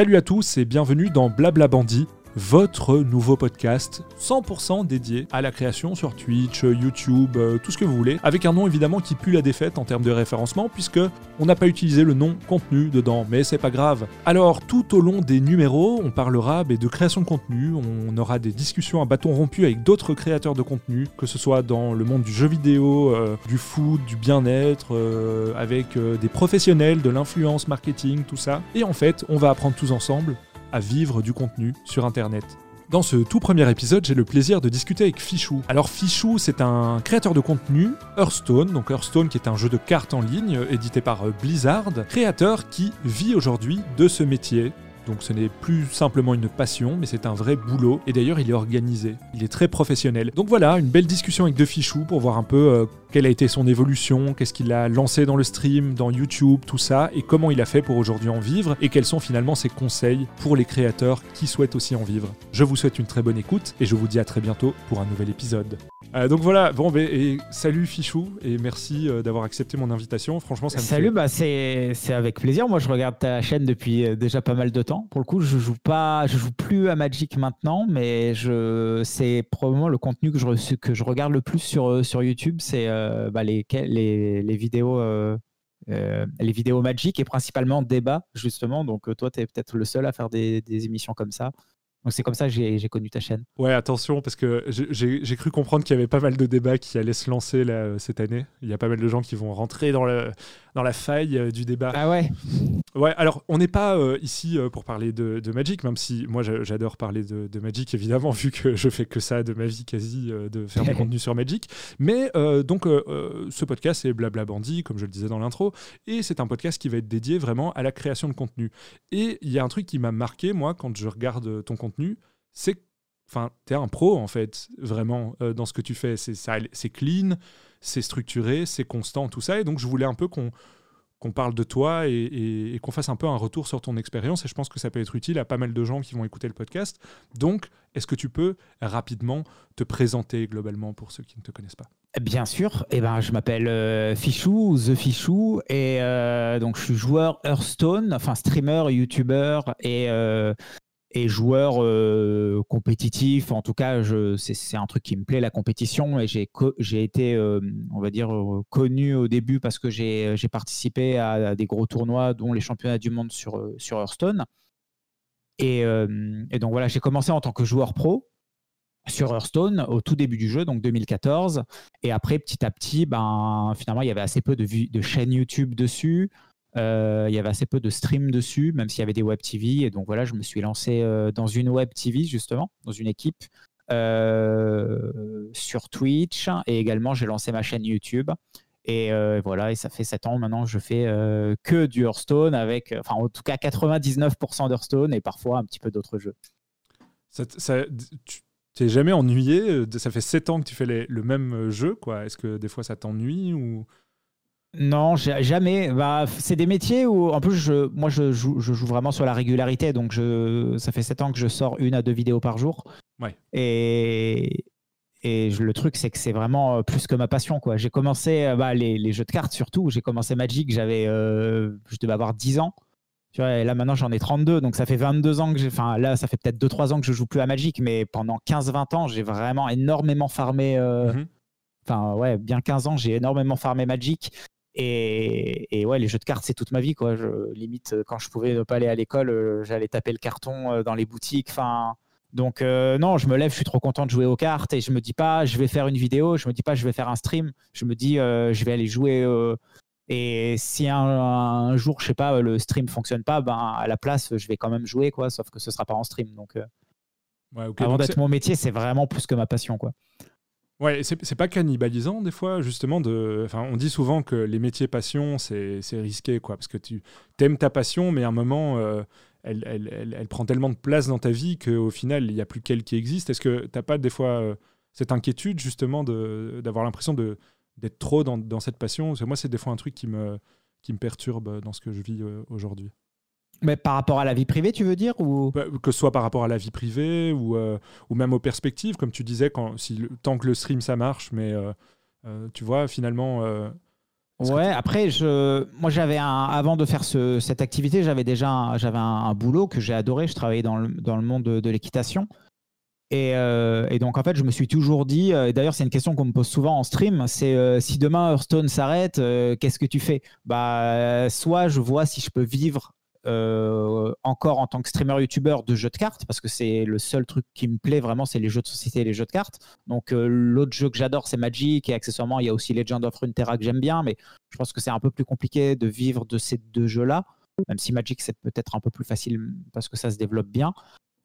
Salut à tous et bienvenue dans Blabla Bandit, votre nouveau podcast 100% dédié à la création sur Twitch, YouTube, euh, tout ce que vous voulez, avec un nom évidemment qui pue la défaite en termes de référencement puisque on n'a pas utilisé le nom contenu dedans, mais c'est pas grave. Alors tout au long des numéros, on parlera de création de contenu, on aura des discussions à bâton rompu avec d'autres créateurs de contenu, que ce soit dans le monde du jeu vidéo, euh, du foot, du bien-être, euh, avec des professionnels de l'influence marketing, tout ça. Et en fait, on va apprendre tous ensemble à vivre du contenu sur Internet. Dans ce tout premier épisode, j'ai le plaisir de discuter avec Fichou. Alors Fichou, c'est un créateur de contenu Hearthstone, donc Hearthstone qui est un jeu de cartes en ligne édité par Blizzard, créateur qui vit aujourd'hui de ce métier. Donc ce n'est plus simplement une passion, mais c'est un vrai boulot. Et d'ailleurs, il est organisé. Il est très professionnel. Donc voilà, une belle discussion avec De Fichou pour voir un peu euh, quelle a été son évolution, qu'est-ce qu'il a lancé dans le stream, dans YouTube, tout ça, et comment il a fait pour aujourd'hui en vivre, et quels sont finalement ses conseils pour les créateurs qui souhaitent aussi en vivre. Je vous souhaite une très bonne écoute, et je vous dis à très bientôt pour un nouvel épisode. Euh, donc voilà, bon, ben, et salut Fichou, et merci euh, d'avoir accepté mon invitation. Franchement, ça me Salut, bah, c'est avec plaisir. Moi, je regarde ta chaîne depuis euh, déjà pas mal de temps. Pour le coup, je joue pas, je joue plus à Magic maintenant, mais je, c'est probablement le contenu que je, que je regarde le plus sur, sur YouTube, c'est bah, les, les, les, vidéos. les vidéos Magic et principalement débat justement donc toi tu es peut-être le seul à faire des, émissions comme ça donc c'est comme ça que j'ai connu ta chaîne. Ouais, attention, parce que j'ai cru comprendre qu'il y avait pas mal de débats qui allaient se lancer euh, cette année. Il y a pas mal de gens qui vont rentrer dans, le, dans la faille euh, du débat. Ah ouais Ouais, alors on n'est pas euh, ici pour parler de, de, Magic, même si moi j'adore parler de, de, Magic, évidemment, vu que je fais que ça de ma vie quasi, de faire du contenu sur Magic. Mais donc ce podcast c'est Blabla Bandit, comme je le disais dans l'intro, et c'est un podcast qui va être dédié vraiment à la création de contenu. Et il y a un truc qui m'a marqué, moi, quand je regarde ton contenu c'est enfin, tu es un pro en fait, vraiment, euh, dans ce que tu fais. C'est clean, c'est structuré, c'est constant, tout ça. Et donc, je voulais un peu qu'on qu'on parle de toi et, qu'on fasse un peu un retour sur ton expérience. Et je pense que ça peut être utile à pas mal de gens qui vont écouter le podcast. Donc, est-ce que tu peux rapidement te présenter globalement pour ceux qui ne te connaissent pas? Bien sûr. Eh ben, je m'appelle euh, Fichou, The Fichou, et euh, donc je suis joueur Hearthstone, enfin streamer, YouTuber et et joueur euh, compétitif. En tout cas, c'est un truc qui me plaît, la compétition. Et j'ai été, euh, on va dire, euh, connu au début parce que j'ai participé à, des gros tournois, dont les championnats du monde sur, sur Hearthstone. Et, donc voilà, j'ai commencé en tant que joueur pro sur Hearthstone au tout début du jeu, donc 2014. Et après, petit à petit, ben, finalement, il y avait assez peu de chaînes YouTube dessus. Euh, il y avait assez peu de streams dessus, même s'il y avait des web TV. Et donc voilà, je me suis lancé euh, dans une web TV, justement, dans une équipe euh, sur Twitch. Et également, j'ai lancé ma chaîne YouTube. Et voilà, et ça fait 7 ans maintenant, je fais que du Hearthstone, avec, enfin, en tout cas 99% d'Hearthstone et parfois un petit peu d'autres jeux. Tu t'es jamais ennuyé Ça fait 7 ans que tu fais le même jeu, quoi. Est-ce que des fois ça t'ennuie non, jamais. Bah, c'est des métiers où, en plus, je, moi, je joue, je joue vraiment sur la régularité. Donc, je, ça fait 7 ans que je sors une à deux vidéos par jour. Ouais. Et, et le truc, c'est que c'est vraiment euh, plus que ma passion. quoi. J'ai commencé euh, bah, les, les, jeux de cartes, surtout. J'ai commencé Magic, j'avais, euh, je devais avoir 10 ans. Tu vois, et là, maintenant, j'en ai 32. Donc, ça fait 22 ans que j'ai. Enfin, là, ça fait peut-être 2-3 ans que je joue plus à Magic. Mais pendant 15-20 ans, j'ai vraiment énormément farmé. Mhm. Enfin, ouais, bien 15 ans, j'ai énormément farmé Magic. Et, ouais, les jeux de cartes, c'est toute ma vie. Quoi. Je, limite, quand je pouvais ne pas aller à l'école, euh, j'allais taper le carton euh, dans les boutiques. Enfin, donc, euh, non, je me lève, je suis trop content de jouer aux cartes et je me dis pas, je vais faire une vidéo, je me dis pas, je vais faire un stream. Je me dis, je vais aller jouer. et si un, jour, je sais pas, le stream fonctionne pas, ben, à la place, je vais quand même jouer, quoi, sauf que ce sera pas en stream. Donc, avant d'être mon métier, c'est vraiment plus que ma passion. quoi. Ouais, c'est pas cannibalisant des fois, justement. De, enfin, on dit souvent que les métiers passion, c'est risqué, quoi, parce que tu aimes ta passion, mais à un moment, euh, elle, elle, elle, prend tellement de place dans ta vie qu'au final, il n'y a plus qu'elle qui existe. Est-ce que tu n'as pas des fois euh, cette inquiétude, justement, d'avoir l'impression d'être trop dans, dans, cette passion? Moi, c'est des fois un truc qui me, qui me perturbe dans ce que je vis euh, aujourd'hui. Mais par rapport à la vie privée, tu veux dire ou... Bah, que ce soit par rapport à la vie privée ou, euh, ou même aux perspectives, comme tu disais, quand, si, tant que le stream ça marche, mais euh, euh, tu vois, finalement, Ouais, après, je, moi j'avais un, avant de faire cette activité, j'avais déjà j'avais un, boulot que j'ai adoré. Je travaillais dans le, dans le monde de, l'équitation. Et, et, donc en fait, je me suis toujours dit, et d'ailleurs c'est une question qu'on me pose souvent en stream, c'est si demain Hearthstone s'arrête, qu'est-ce que tu fais? Bah, soit je vois si je peux vivre euh, encore en tant que streamer youtubeur de jeux de cartes parce que c'est le seul truc qui me plaît vraiment c'est les jeux de société et les jeux de cartes. Donc euh, l'autre jeu que j'adore c'est Magic et accessoirement il y a aussi Legend of Runeterra que j'aime bien mais je pense que c'est un peu plus compliqué de vivre de ces deux jeux là même si Magic c'est peut-être un peu plus facile parce que ça se développe bien.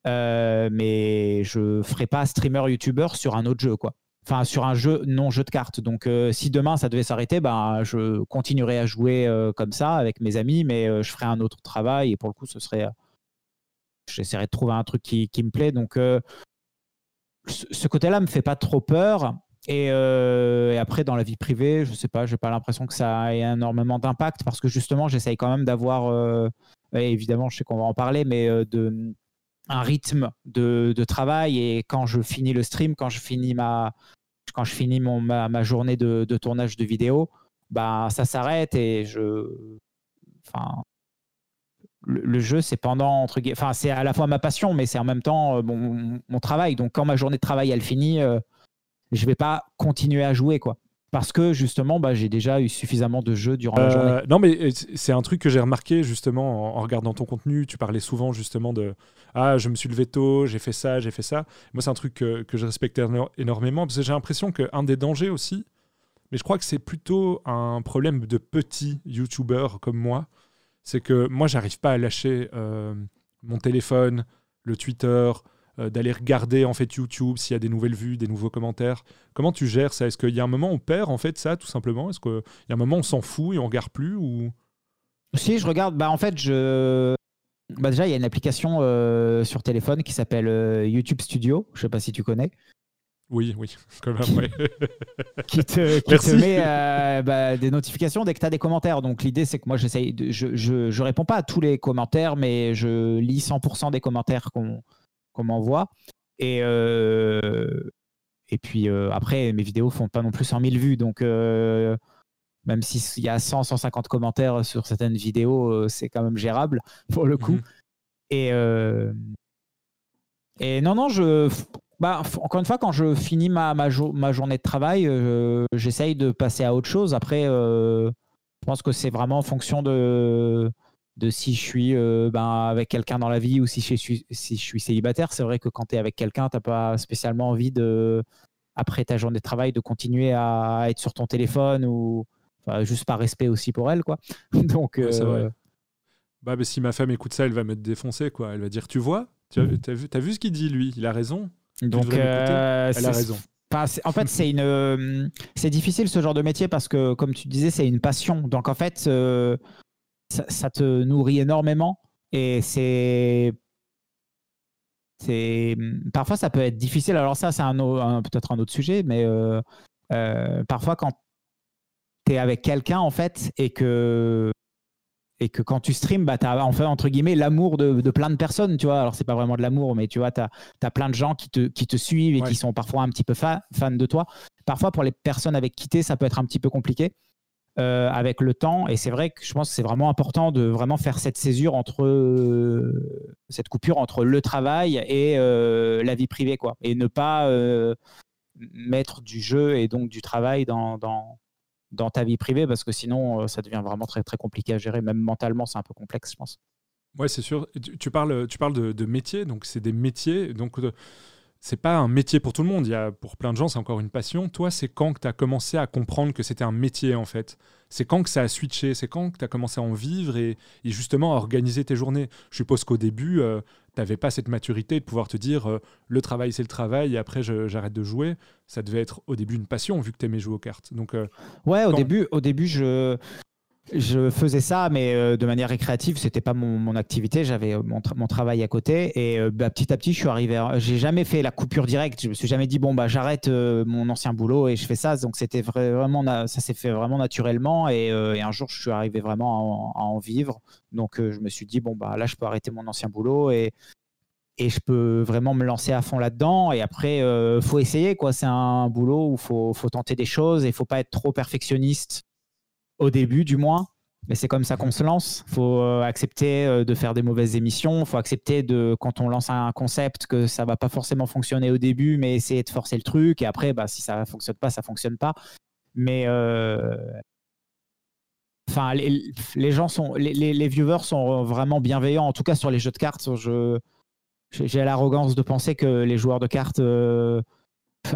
Euh, mais je ferai pas streamer youtubeur sur un autre jeu quoi enfin sur un jeu non jeu de cartes. Donc euh, si demain ça devait s'arrêter, ben je continuerai à jouer euh, comme ça avec mes amis, mais euh, je ferai un autre travail et pour le coup ce serait, j'essaierai de trouver un truc qui, qui me plaît. Donc ce côté-là me fait pas trop peur. Et, après dans la vie privée, je sais pas, j'ai pas l'impression que ça ait énormément d'impact parce que justement j'essaye quand même d'avoir, évidemment je sais qu'on va en parler, mais de un rythme de, travail et quand je finis le stream, quand je finis ma, quand je finis mon, ma, journée de, tournage de vidéo, bah, ça s'arrête et je. Enfin, le, jeu, c'est pendant. Entre... Enfin, c'est à la fois ma passion, mais c'est en même temps euh, mon, travail. Donc, quand ma journée de travail, elle finit, euh, je vais pas continuer à jouer, quoi parce que justement, bah, j'ai déjà eu suffisamment de jeux durant la journée. Euh, non, mais c'est un truc que j'ai remarqué justement en, regardant ton contenu. Tu parlais souvent justement de Ah, je me suis levé tôt, j'ai fait ça, j'ai fait ça. Moi, c'est un truc que, que, je respecte énormément parce que j'ai l'impression qu'un des dangers aussi, mais je crois que c'est plutôt un problème de petits YouTubeurs comme moi, c'est que moi, j'arrive pas à lâcher euh, mon téléphone, le Twitter, euh, d'aller regarder en fait YouTube s'il y a des nouvelles vues, des nouveaux commentaires. Comment tu gères ça? Est-ce qu'il y a un moment où on perd en fait ça tout simplement? Est-ce qu'il y a un moment où on s'en fout et on regarde plus ou? Si je regarde, bah en fait je bah déjà il y a une application euh, sur téléphone qui s'appelle euh, YouTube Studio. Je sais pas si tu connais. Oui, oui, quand même, qui te, qui te met bah, des notifications dès que tu as des commentaires. Donc l'idée, c'est que moi, j'essaye, je, je, je, réponds pas à tous les commentaires, mais je lis 100% des commentaires qu'on qu'on m'envoie. Et, euh, et puis euh, après, mes vidéos font pas non plus 100 000 vues. Donc, euh, même s'il y a 100, 150 commentaires sur certaines vidéos, c'est quand même gérable pour le coup. Mhm. Et, et non, non, je. Bah, encore une fois, quand je finis ma, ma, ma journée de travail, j'essaye de passer à autre chose. Après, je pense que c'est vraiment en fonction de, de si je suis euh, ben, avec quelqu'un dans la vie ou si je suis, si je suis célibataire. C'est vrai que quand tu es avec quelqu'un, tu n'as pas spécialement envie de, après ta journée de travail, de continuer à être sur ton téléphone ou juste par respect aussi pour elle. Quoi. Donc, euh, Bah, si ma femme écoute ça, elle va me défoncer. Quoi. Elle va dire Tu vois, tu as, vu, as vu ce qu'il dit, lui? Il a raison. Donc, euh, elle a raison. en fait, c'est une, c'est difficile ce genre de métier parce que, comme tu disais, c'est une passion. Donc, en fait, ça, te nourrit énormément et c'est c'est parfois ça peut être difficile. Alors ça c'est un, peut-être un autre sujet mais euh, euh, parfois quand tu es avec quelqu'un en fait et que et que quand tu streams bah tu as en fait entre guillemets l'amour de, de, plein de personnes tu vois. Alors c'est pas vraiment de l'amour mais tu vois tu as, as, plein de gens qui te, qui te suivent et qui sont parfois un petit peu fans de toi. Parfois pour les personnes avec qui tu es ça peut être un petit peu compliqué euh, avec le temps. Et c'est vrai que je pense que c'est vraiment important de vraiment faire cette césure entre euh, cette coupure entre le travail et euh, la vie privée, quoi. Et ne pas mettre du jeu et donc du travail dans, dans, dans, ta vie privée parce que sinon ça devient vraiment très très compliqué à gérer. Même mentalement, c'est un peu complexe, je pense. Ouais, c'est sûr. Tu, parles, tu parles de, de métiers, donc c'est des métiers. Donc c'est pas un métier pour tout le monde. Il y a, pour plein de gens, c'est encore une passion. Toi, c'est quand que tu as commencé à comprendre que c'était un métier, en fait? C'est quand que ça a switché? C'est quand que tu as commencé à en vivre et, justement à organiser tes journées? Je suppose qu'au début, euh, tu n'avais pas cette maturité de pouvoir te dire euh, le travail, c'est le travail et après, j'arrête de jouer. Ça devait être au début une passion vu que tu aimais jouer aux cartes. Donc, euh, ouais, au, début, au début, je je faisais ça, mais euh, de manière récréative. C'était pas mon, activité. J'avais euh, mon, travail à côté. Et euh, bah, petit à petit, je suis arrivé. J'ai jamais fait la coupure directe. Je me suis jamais dit bon bah j'arrête mon ancien boulot et je fais ça. Donc c'était vraiment ça s'est fait vraiment naturellement. Et, un jour, je suis arrivé vraiment à en, vivre. Donc je me suis dit bon bah là, je peux arrêter mon ancien boulot et et je peux vraiment me lancer à fond là-dedans. Et après, il faut essayer quoi. C'est un boulot où faut faut tenter des choses et faut pas être trop perfectionniste au début du moins. Mais c'est comme ça qu'on se lance. Il faut accepter de faire des mauvaises émissions. Il faut accepter de, quand on lance un concept, que ça va pas forcément fonctionner au début, mais essayer de forcer le truc. Et après, bah, si ça ne fonctionne pas, ça fonctionne pas. Mais enfin, les, gens sont, les, viewers sont vraiment bienveillants. En tout cas, sur les jeux de cartes, je, j'ai l'arrogance de penser que les joueurs de cartes euh,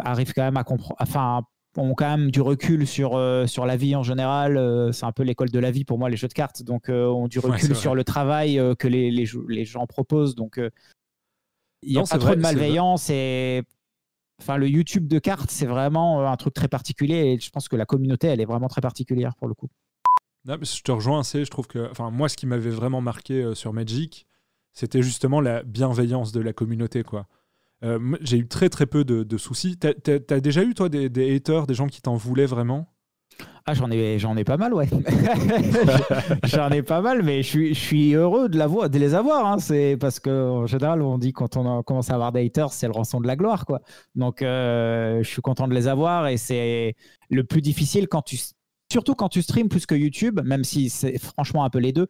arrivent quand même à comprendre, enfin, ont quand même du recul sur, euh, sur la vie en général. Euh, c'est un peu l'école de la vie pour moi, les jeux de cartes. Donc, ont du recul sur le travail que les, les, les, gens proposent. Donc, il n'y a pas trop de malveillance et enfin le YouTube de cartes c'est vraiment un truc très particulier et je pense que la communauté elle est vraiment très particulière pour le coup je te rejoins assez. Je trouve que, enfin, moi, ce qui m'avait vraiment marqué euh, sur Magic, c'était justement la bienveillance de la communauté, quoi. Euh, j'ai eu très très peu de, soucis. T'as as, déjà eu toi des, haters, des gens qui t'en voulaient vraiment? Ah, j'en ai, j'en ai pas mal, ouais. j'en ai pas mal, mais je suis, je suis heureux de, la de les avoir. Hein. C'est parce qu'en général, on dit quand on commence à avoir des haters, c'est le rançon de la gloire, quoi. Donc, euh, je suis content de les avoir et c'est le plus difficile quand tu surtout quand tu streams plus que YouTube, même si c'est franchement un peu les deux,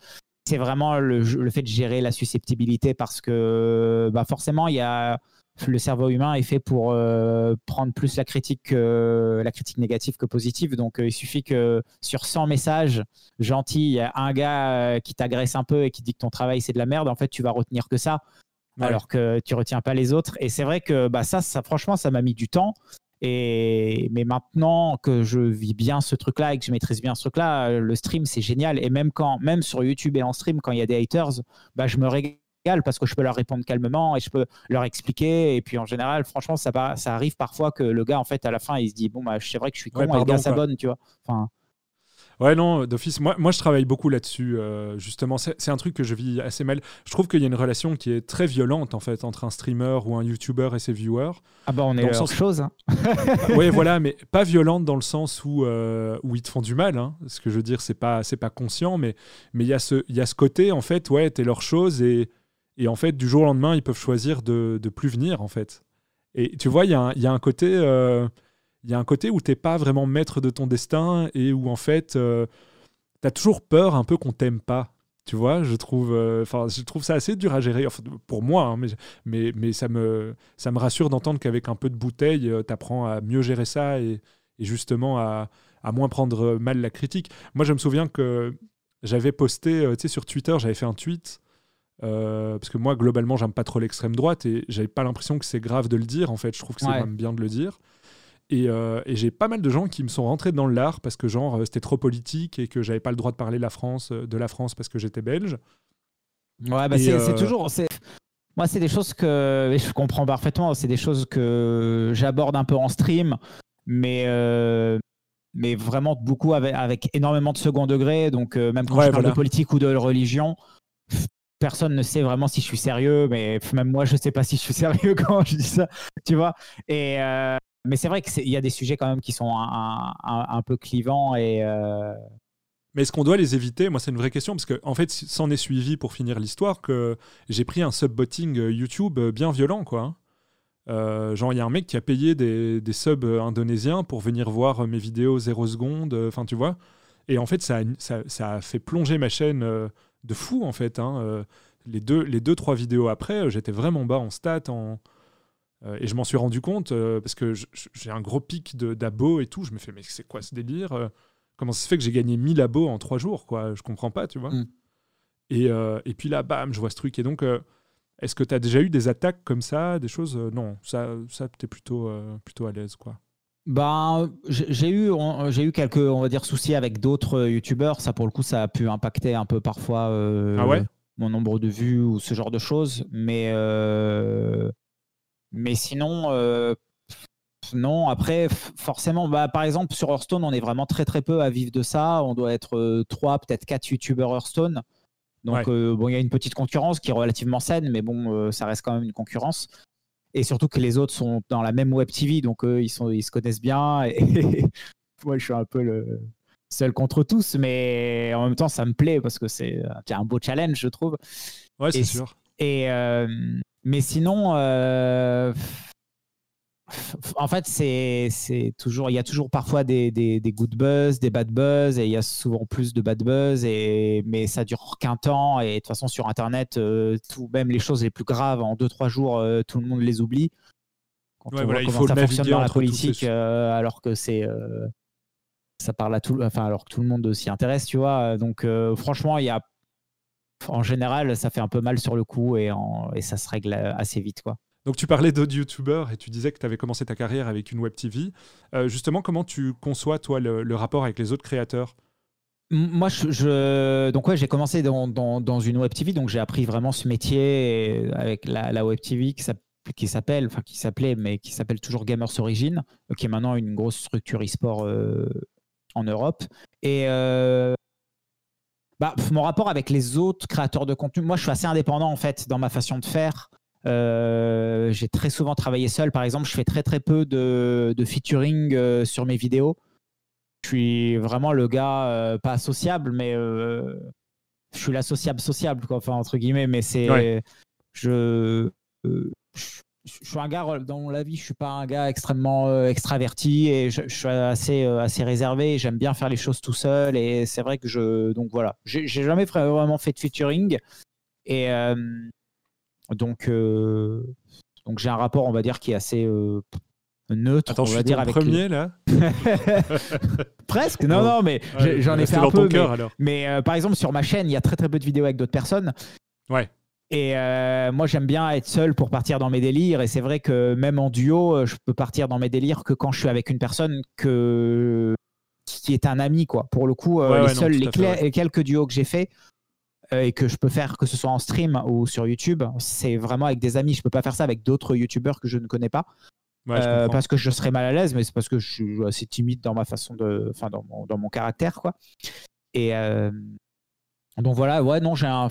c'est vraiment le, fait de gérer la susceptibilité parce que bah forcément, il y a, le cerveau humain est fait pour euh, prendre plus la critique, la critique négative que positive. Donc, euh, il suffit que sur 100 messages gentils, il y a un gars euh, qui t'agresse un peu et qui dit que ton travail c'est de la merde. En fait, tu vas retenir que ça. Alors que tu retiens pas les autres. Et c'est vrai que bah, ça, ça, franchement, ça m'a mis du temps. Et, mais maintenant que je vis bien ce truc-là et que je maîtrise bien ce truc-là, le stream, c'est génial. Et même, quand, même sur YouTube et en stream, quand il y a des haters, bah, je me régale parce que je peux leur répondre calmement et je peux leur expliquer. Et puis en général, franchement, ça, ça arrive parfois que le gars, en fait, à la fin, il se dit Bon, bah, c'est vrai que je suis con et le gars s'abonne, tu vois. Enfin, Ouais, non, d'office. Moi, moi, je travaille beaucoup là-dessus, euh, justement. C'est un truc que je vis assez mal. Je trouve qu'il y a une relation qui est très violente, en fait, entre un streamer ou un YouTuber et ses viewers. Ah bah, on est dans sens... chose. Hein. oui, voilà, mais pas violente dans le sens où, euh, où ils te font du mal. Hein. Ce que je veux dire, c'est pas, pas conscient, mais il y, a ce, y a ce côté, en fait, ouais, t'es leur chose et, et en fait, du jour au lendemain, ils peuvent choisir de, de plus venir, en fait. Et tu vois, il y, y, a un côté... Euh, il y a un côté où t'es pas vraiment maître de ton destin et où en fait euh, tu as toujours peur un peu qu'on t'aime pas. Tu vois, je trouve, euh, enfin, je trouve ça assez dur à gérer. pour moi, hein, mais, mais, mais, ça me, ça me rassure d'entendre qu'avec un peu de bouteille, euh, tu apprends à mieux gérer ça et, et justement à, à, moins prendre mal la critique. Moi, je me souviens que j'avais posté, tu sais, sur Twitter, j'avais fait un tweet. Parce que moi, globalement, j'aime pas trop l'extrême droite et j'avais pas l'impression que c'est grave de le dire. En fait, je trouve que c'est même bien de le dire. Euh, et, j'ai pas mal de gens qui me sont rentrés dans l'art parce que genre euh, c'était trop politique et que j'avais pas le droit de parler la France, euh, de la France parce que j'étais belge. Ouais, bah c'est toujours. Moi, c'est des choses que je comprends parfaitement. C'est des choses que j'aborde un peu en stream, mais mais vraiment beaucoup avec, avec, énormément de second degré. Donc même quand je parle de politique ou de religion, personne ne sait vraiment si je suis sérieux, mais même moi, je sais pas si je suis sérieux quand je dis ça, tu vois. Et, mais c'est vrai qu'il y a des sujets quand même qui sont un, peu clivants et. Euh, mais est-ce qu'on doit les éviter? Moi, c'est une vraie question parce que en fait, s'en est suivi pour finir l'histoire que j'ai pris un subbotting euh, YouTube euh, bien violent, quoi. Hein. genre, il y a un mec qui a payé des, subs indonésiens pour venir voir mes vidéos 0 secondes, enfin, tu vois. Et en fait, ça, a, fait plonger ma chaîne de fou, en fait. Hein. Les, deux, les deux, trois vidéos après, j'étais vraiment bas en stats, en, euh, et je m'en suis rendu compte euh, parce que j'ai un gros pic d'abos et tout. Je me fais, mais c'est quoi ce délire euh, Comment ça se fait que j'ai gagné 1000 abos en 3 jours quoi Je comprends pas, tu vois. Mm. Et, et, puis là, bam, je vois ce truc. Et donc, est-ce que tu as déjà eu des attaques comme ça Des choses Non, ça, ça tu es plutôt, plutôt à l'aise, quoi. Ben, j'ai eu, j'ai eu quelques, on va dire, soucis avec d'autres youtubeurs. Ça, pour le coup, ça a pu impacter un peu parfois ah ouais? mon nombre de vues ou ce genre de choses. Mais mais sinon, euh, non. Après, forcément, bah, par exemple, sur Hearthstone, on est vraiment très très peu à vivre de ça. On doit être euh, trois, peut-être quatre youtubeurs Hearthstone. Donc, euh, bon, il y a une petite concurrence qui est relativement saine, mais bon, ça reste quand même une concurrence. Et surtout que les autres sont dans la même web TV, donc eux, ils, sont, ils se connaissent bien. Et moi, je suis un peu le seul contre tous, mais en même temps, ça me plaît parce que c'est un beau challenge, je trouve. Ouais, c'est sûr. Et, mais sinon, euh, en fait, c'est toujours, il y a toujours parfois des, des, good buzz, des bad buzz, et il y a souvent plus de bad buzz, et, mais ça dure qu'un temps. Et de toute façon, sur Internet, euh, tout, même les choses les plus graves, en 2-3 jours, euh, tout le monde les oublie. Quand on voit il faut ça fonctionne dans la politique, euh, alors que c'est. ça parle à tout, enfin, alors que tout le monde s'y intéresse, tu vois. Donc, franchement, il y a. En général, ça fait un peu mal sur le coup et, et ça se règle assez vite, quoi. Donc tu parlais d'autres youtubeurs et tu disais que tu avais commencé ta carrière avec une web TV. Euh, justement, comment tu conçois toi le, rapport avec les autres créateurs? Moi, je, donc ouais, j'ai commencé dans, une web TV, donc j'ai appris vraiment ce métier avec la, web TV qui s'appelle, enfin qui s'appelait, mais qui s'appelle toujours Gamers Origin, qui est maintenant une grosse structure e-sport euh, en Europe. Et euh, bah, mon rapport avec les autres créateurs de contenu, moi, je suis assez indépendant en fait dans ma façon de faire. Euh, j'ai très souvent travaillé seul. Par exemple, je fais très très peu de, featuring euh, sur mes vidéos. Je suis vraiment le gars euh, pas sociable, mais je suis la sociable quoi, enfin entre guillemets. Mais c'est je, je, suis un gars dans la vie, je suis pas un gars extrêmement extraverti et je, suis assez assez réservé. J'aime bien faire les choses tout seul et c'est vrai que je donc voilà, j'ai jamais vraiment fait de featuring et donc, euh, donc j'ai un rapport, on va dire, qui est assez euh, neutre. Attends, on je va dire avec premier là? Presque. Non, non, mais j'en ai fait un peu. mais, euh, par exemple, sur ma chaîne, il y a très très peu de vidéos avec d'autres personnes. Ouais. Et moi, j'aime bien être seul pour partir dans mes délires. Et c'est vrai que même en duo, je peux partir dans mes délires que quand je suis avec une personne que qui est un ami, quoi. Pour le coup, les seuls, les, quelques duos que j'ai fait, et que je peux faire que ce soit en stream ou sur YouTube, c'est vraiment avec des amis. Je peux pas faire ça avec d'autres YouTubeurs que je ne connais pas. Euh, parce que je serais mal à l'aise, mais c'est parce que je suis assez timide dans ma façon de, enfin dans mon, dans mon caractère quoi. Et euh, donc voilà, ouais non j'ai un,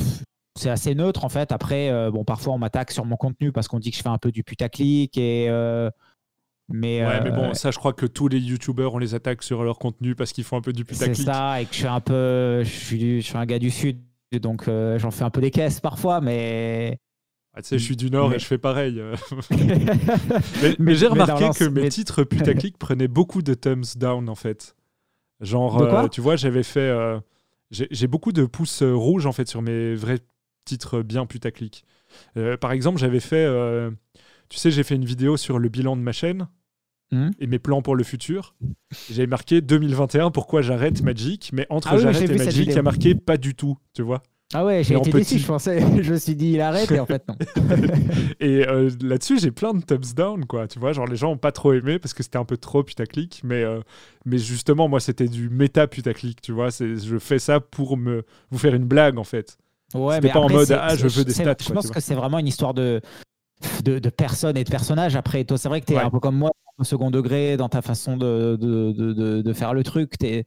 c'est assez neutre en fait. Après bon parfois on m'attaque sur mon contenu parce qu'on dit que je fais un peu du putaclic et mais, ouais, mais bon, ça, je crois que tous les youtubeurs, on les attaque sur leur contenu parce qu'ils font un peu du putaclic. C'est ça, et que je suis un peu. Je suis, je suis un gars du Sud, donc euh, j'en fais un peu des caisses parfois, mais. Ah, tu sais, je suis du Nord et je fais pareil. Euh. mais, j'ai remarqué que mes titres putaclic prenaient beaucoup de thumbs down en fait. Genre, euh, tu vois, j'avais fait. j'ai beaucoup de pouces rouges en fait sur mes vrais titres bien putaclic. par exemple, j'avais fait. tu sais, j'ai fait une vidéo sur le bilan de ma chaîne. Hmm. et mes plans pour le futur. J'avais marqué 2021, pourquoi j'arrête Magic, mais entre ah j'arrête et Magic, il y a marqué pas du tout, tu vois. Ah ouais, j'ai été déçu, je pensais. je me suis dit, il arrête, et en fait, non. et euh, là-dessus, j'ai plein de thumbs down, quoi. Tu vois, genre, les gens ont pas trop aimé parce que c'était un peu trop putaclic, mais, euh, mais justement, moi, c'était du méta putaclic, tu vois. Je fais ça pour me vous faire une blague, en fait. Ouais, mais pas en mode, ah, je veux des stats. Je pense que c'est vraiment une histoire de, de, de, personnes et de personnages. Après, toi, c'est vrai que tu es un peu comme moi, au second degré dans ta façon de, de, de faire le truc. Es,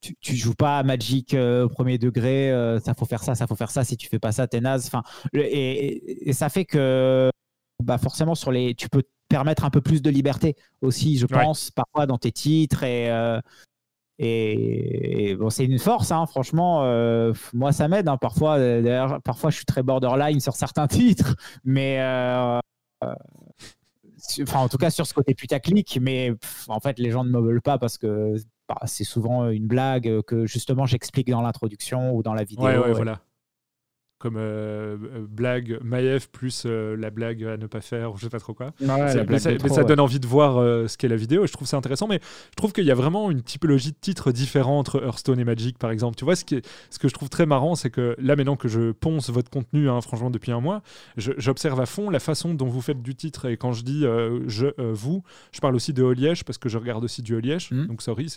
tu, tu joues pas à Magic euh, au premier degré, euh, ça faut faire ça, ça faut faire ça. Si tu fais pas ça, t'es naze. Enfin, et, et, ça fait que bah forcément sur les, tu peux te permettre un peu plus de liberté aussi, je pense, parfois dans tes titres et euh, et, bon, c'est une force, hein, franchement. Euh, moi, ça m'aide. Hein, parfois, d'ailleurs, parfois, je suis très borderline sur certains titres, mais euh, euh, enfin, en tout cas, sur ce côté putaclic. Mais en fait, les gens ne me veulent pas parce que bah, c'est souvent une blague que justement j'explique dans l'introduction ou dans la vidéo. Ouais, ouais, voilà comme euh, euh, blague Maïf plus euh, la blague à ne pas faire, je sais pas trop quoi. mais, ça, donne envie de voir ce qu'est la vidéo et je trouve ça intéressant. Mais je trouve qu'il y a vraiment une typologie de titres différents entre Hearthstone et Magic, par exemple. Tu vois, ce, qui ce que je trouve très marrant, c'est que là, maintenant que je ponce votre contenu, hein, franchement, depuis un mois, j'observe à fond la façon dont vous faites du titre. Et quand je dis je, vous, je parle aussi de Oliège parce que je regarde aussi du Oliège. Mmh. Donc, sorry,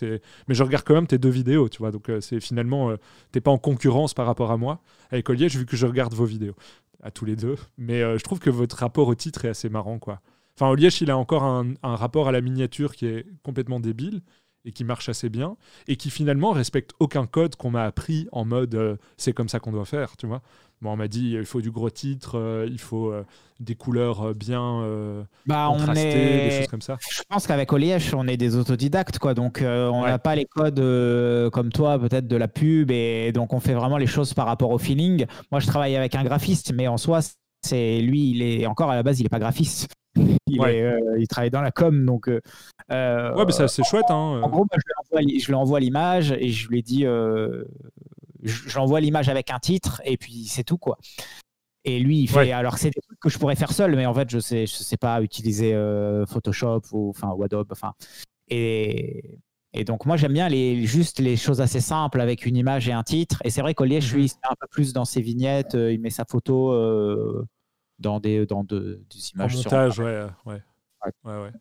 mais je regarde quand même tes deux vidéos, tu vois. Donc, c'est finalement, t'es pas en concurrence par rapport à moi avec Oliège, vu que je regarde vos vidéos à tous les deux. Mais euh, je trouve que votre rapport au titre est assez marrant, quoi. Enfin, Oliège, il a encore un, rapport à la miniature qui est complètement débile et qui marche assez bien et qui finalement respecte aucun code qu'on m'a appris en mode euh, c'est comme ça qu'on doit faire, tu vois. Bon, on m'a dit il faut du gros titre, euh, il faut euh, des couleurs bien bah, contrastées, des choses comme ça. Je pense qu'avec Oliège, on est des autodidactes, quoi. Donc, on n'a pas les codes comme toi, peut-être de la pub, et donc on fait vraiment les choses par rapport au feeling. Moi, je travaille avec un graphiste, mais en soi, c'est lui, il est encore à la base, il n'est pas graphiste. Il, travaille dans la com, donc. ouais, mais c'est chouette. Hein. En gros, je lui envoie l'image et je lui ai dit, je, l'envoie l'image avec un titre et puis c'est tout quoi. Et lui, il fait. Alors, c'est des trucs que je pourrais faire seul, mais en fait, je sais, je sais pas utiliser Photoshop ou, enfin, Adobe. Enfin, et, et donc, moi, j'aime bien les, juste les choses assez simples avec une image et un titre. Et c'est vrai qu'Olié, je suis un peu plus dans ses vignettes. il met sa photo dans des, dans de, des images. En montage, ouais, ouais. ouais. ouais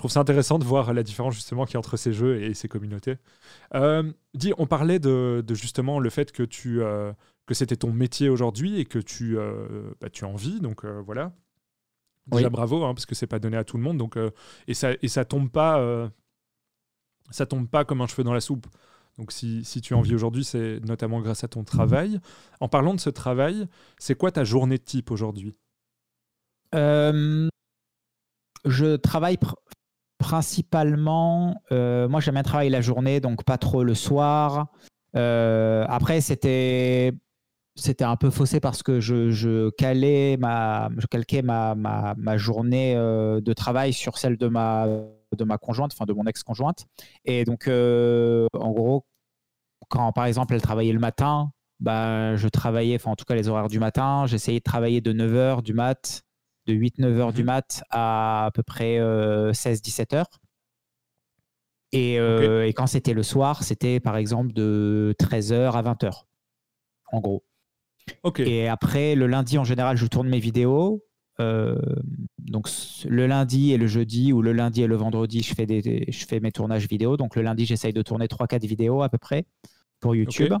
je trouve ça intéressant de voir la différence justement qu'il y a entre ces jeux et ces communautés. Euh, dis, on parlait de, justement le fait que tu euh, que c'était ton métier aujourd'hui et que tu euh, bah, tu en vis, donc voilà. Déjà bravo, hein, parce que c'est pas donné à tout le monde, donc et ça et ça tombe pas ça tombe pas comme un cheveu dans la soupe. Donc si, si tu en vis aujourd'hui, c'est notamment grâce à ton travail. En parlant de ce travail, c'est quoi ta journée de type aujourd'hui? Je travaille principalement, euh, moi j'aime bien travailler la journée, donc pas trop le soir. Euh, après, c'était un peu faussé parce que je, calais ma, je calquais ma, ma, journée euh, de travail sur celle de ma, de ma conjointe, enfin de mon ex-conjointe. Et donc, en gros, quand par exemple elle travaillait le matin, bah, je travaillais, enfin en tout cas les horaires du matin, j'essayais de travailler de 9h du mat de 8-9 heures du mhm. mat à à peu près 16-17 euh, heures. Et, euh, et, quand c'était le soir, c'était par exemple de 13h à 20h, en gros. Et après, le lundi, en général, je tourne mes vidéos. Euh, donc le lundi et le jeudi, ou le lundi et le vendredi, je fais, des, je fais mes tournages vidéo. Donc le lundi, j'essaye de tourner 3-4 vidéos à peu près pour YouTube.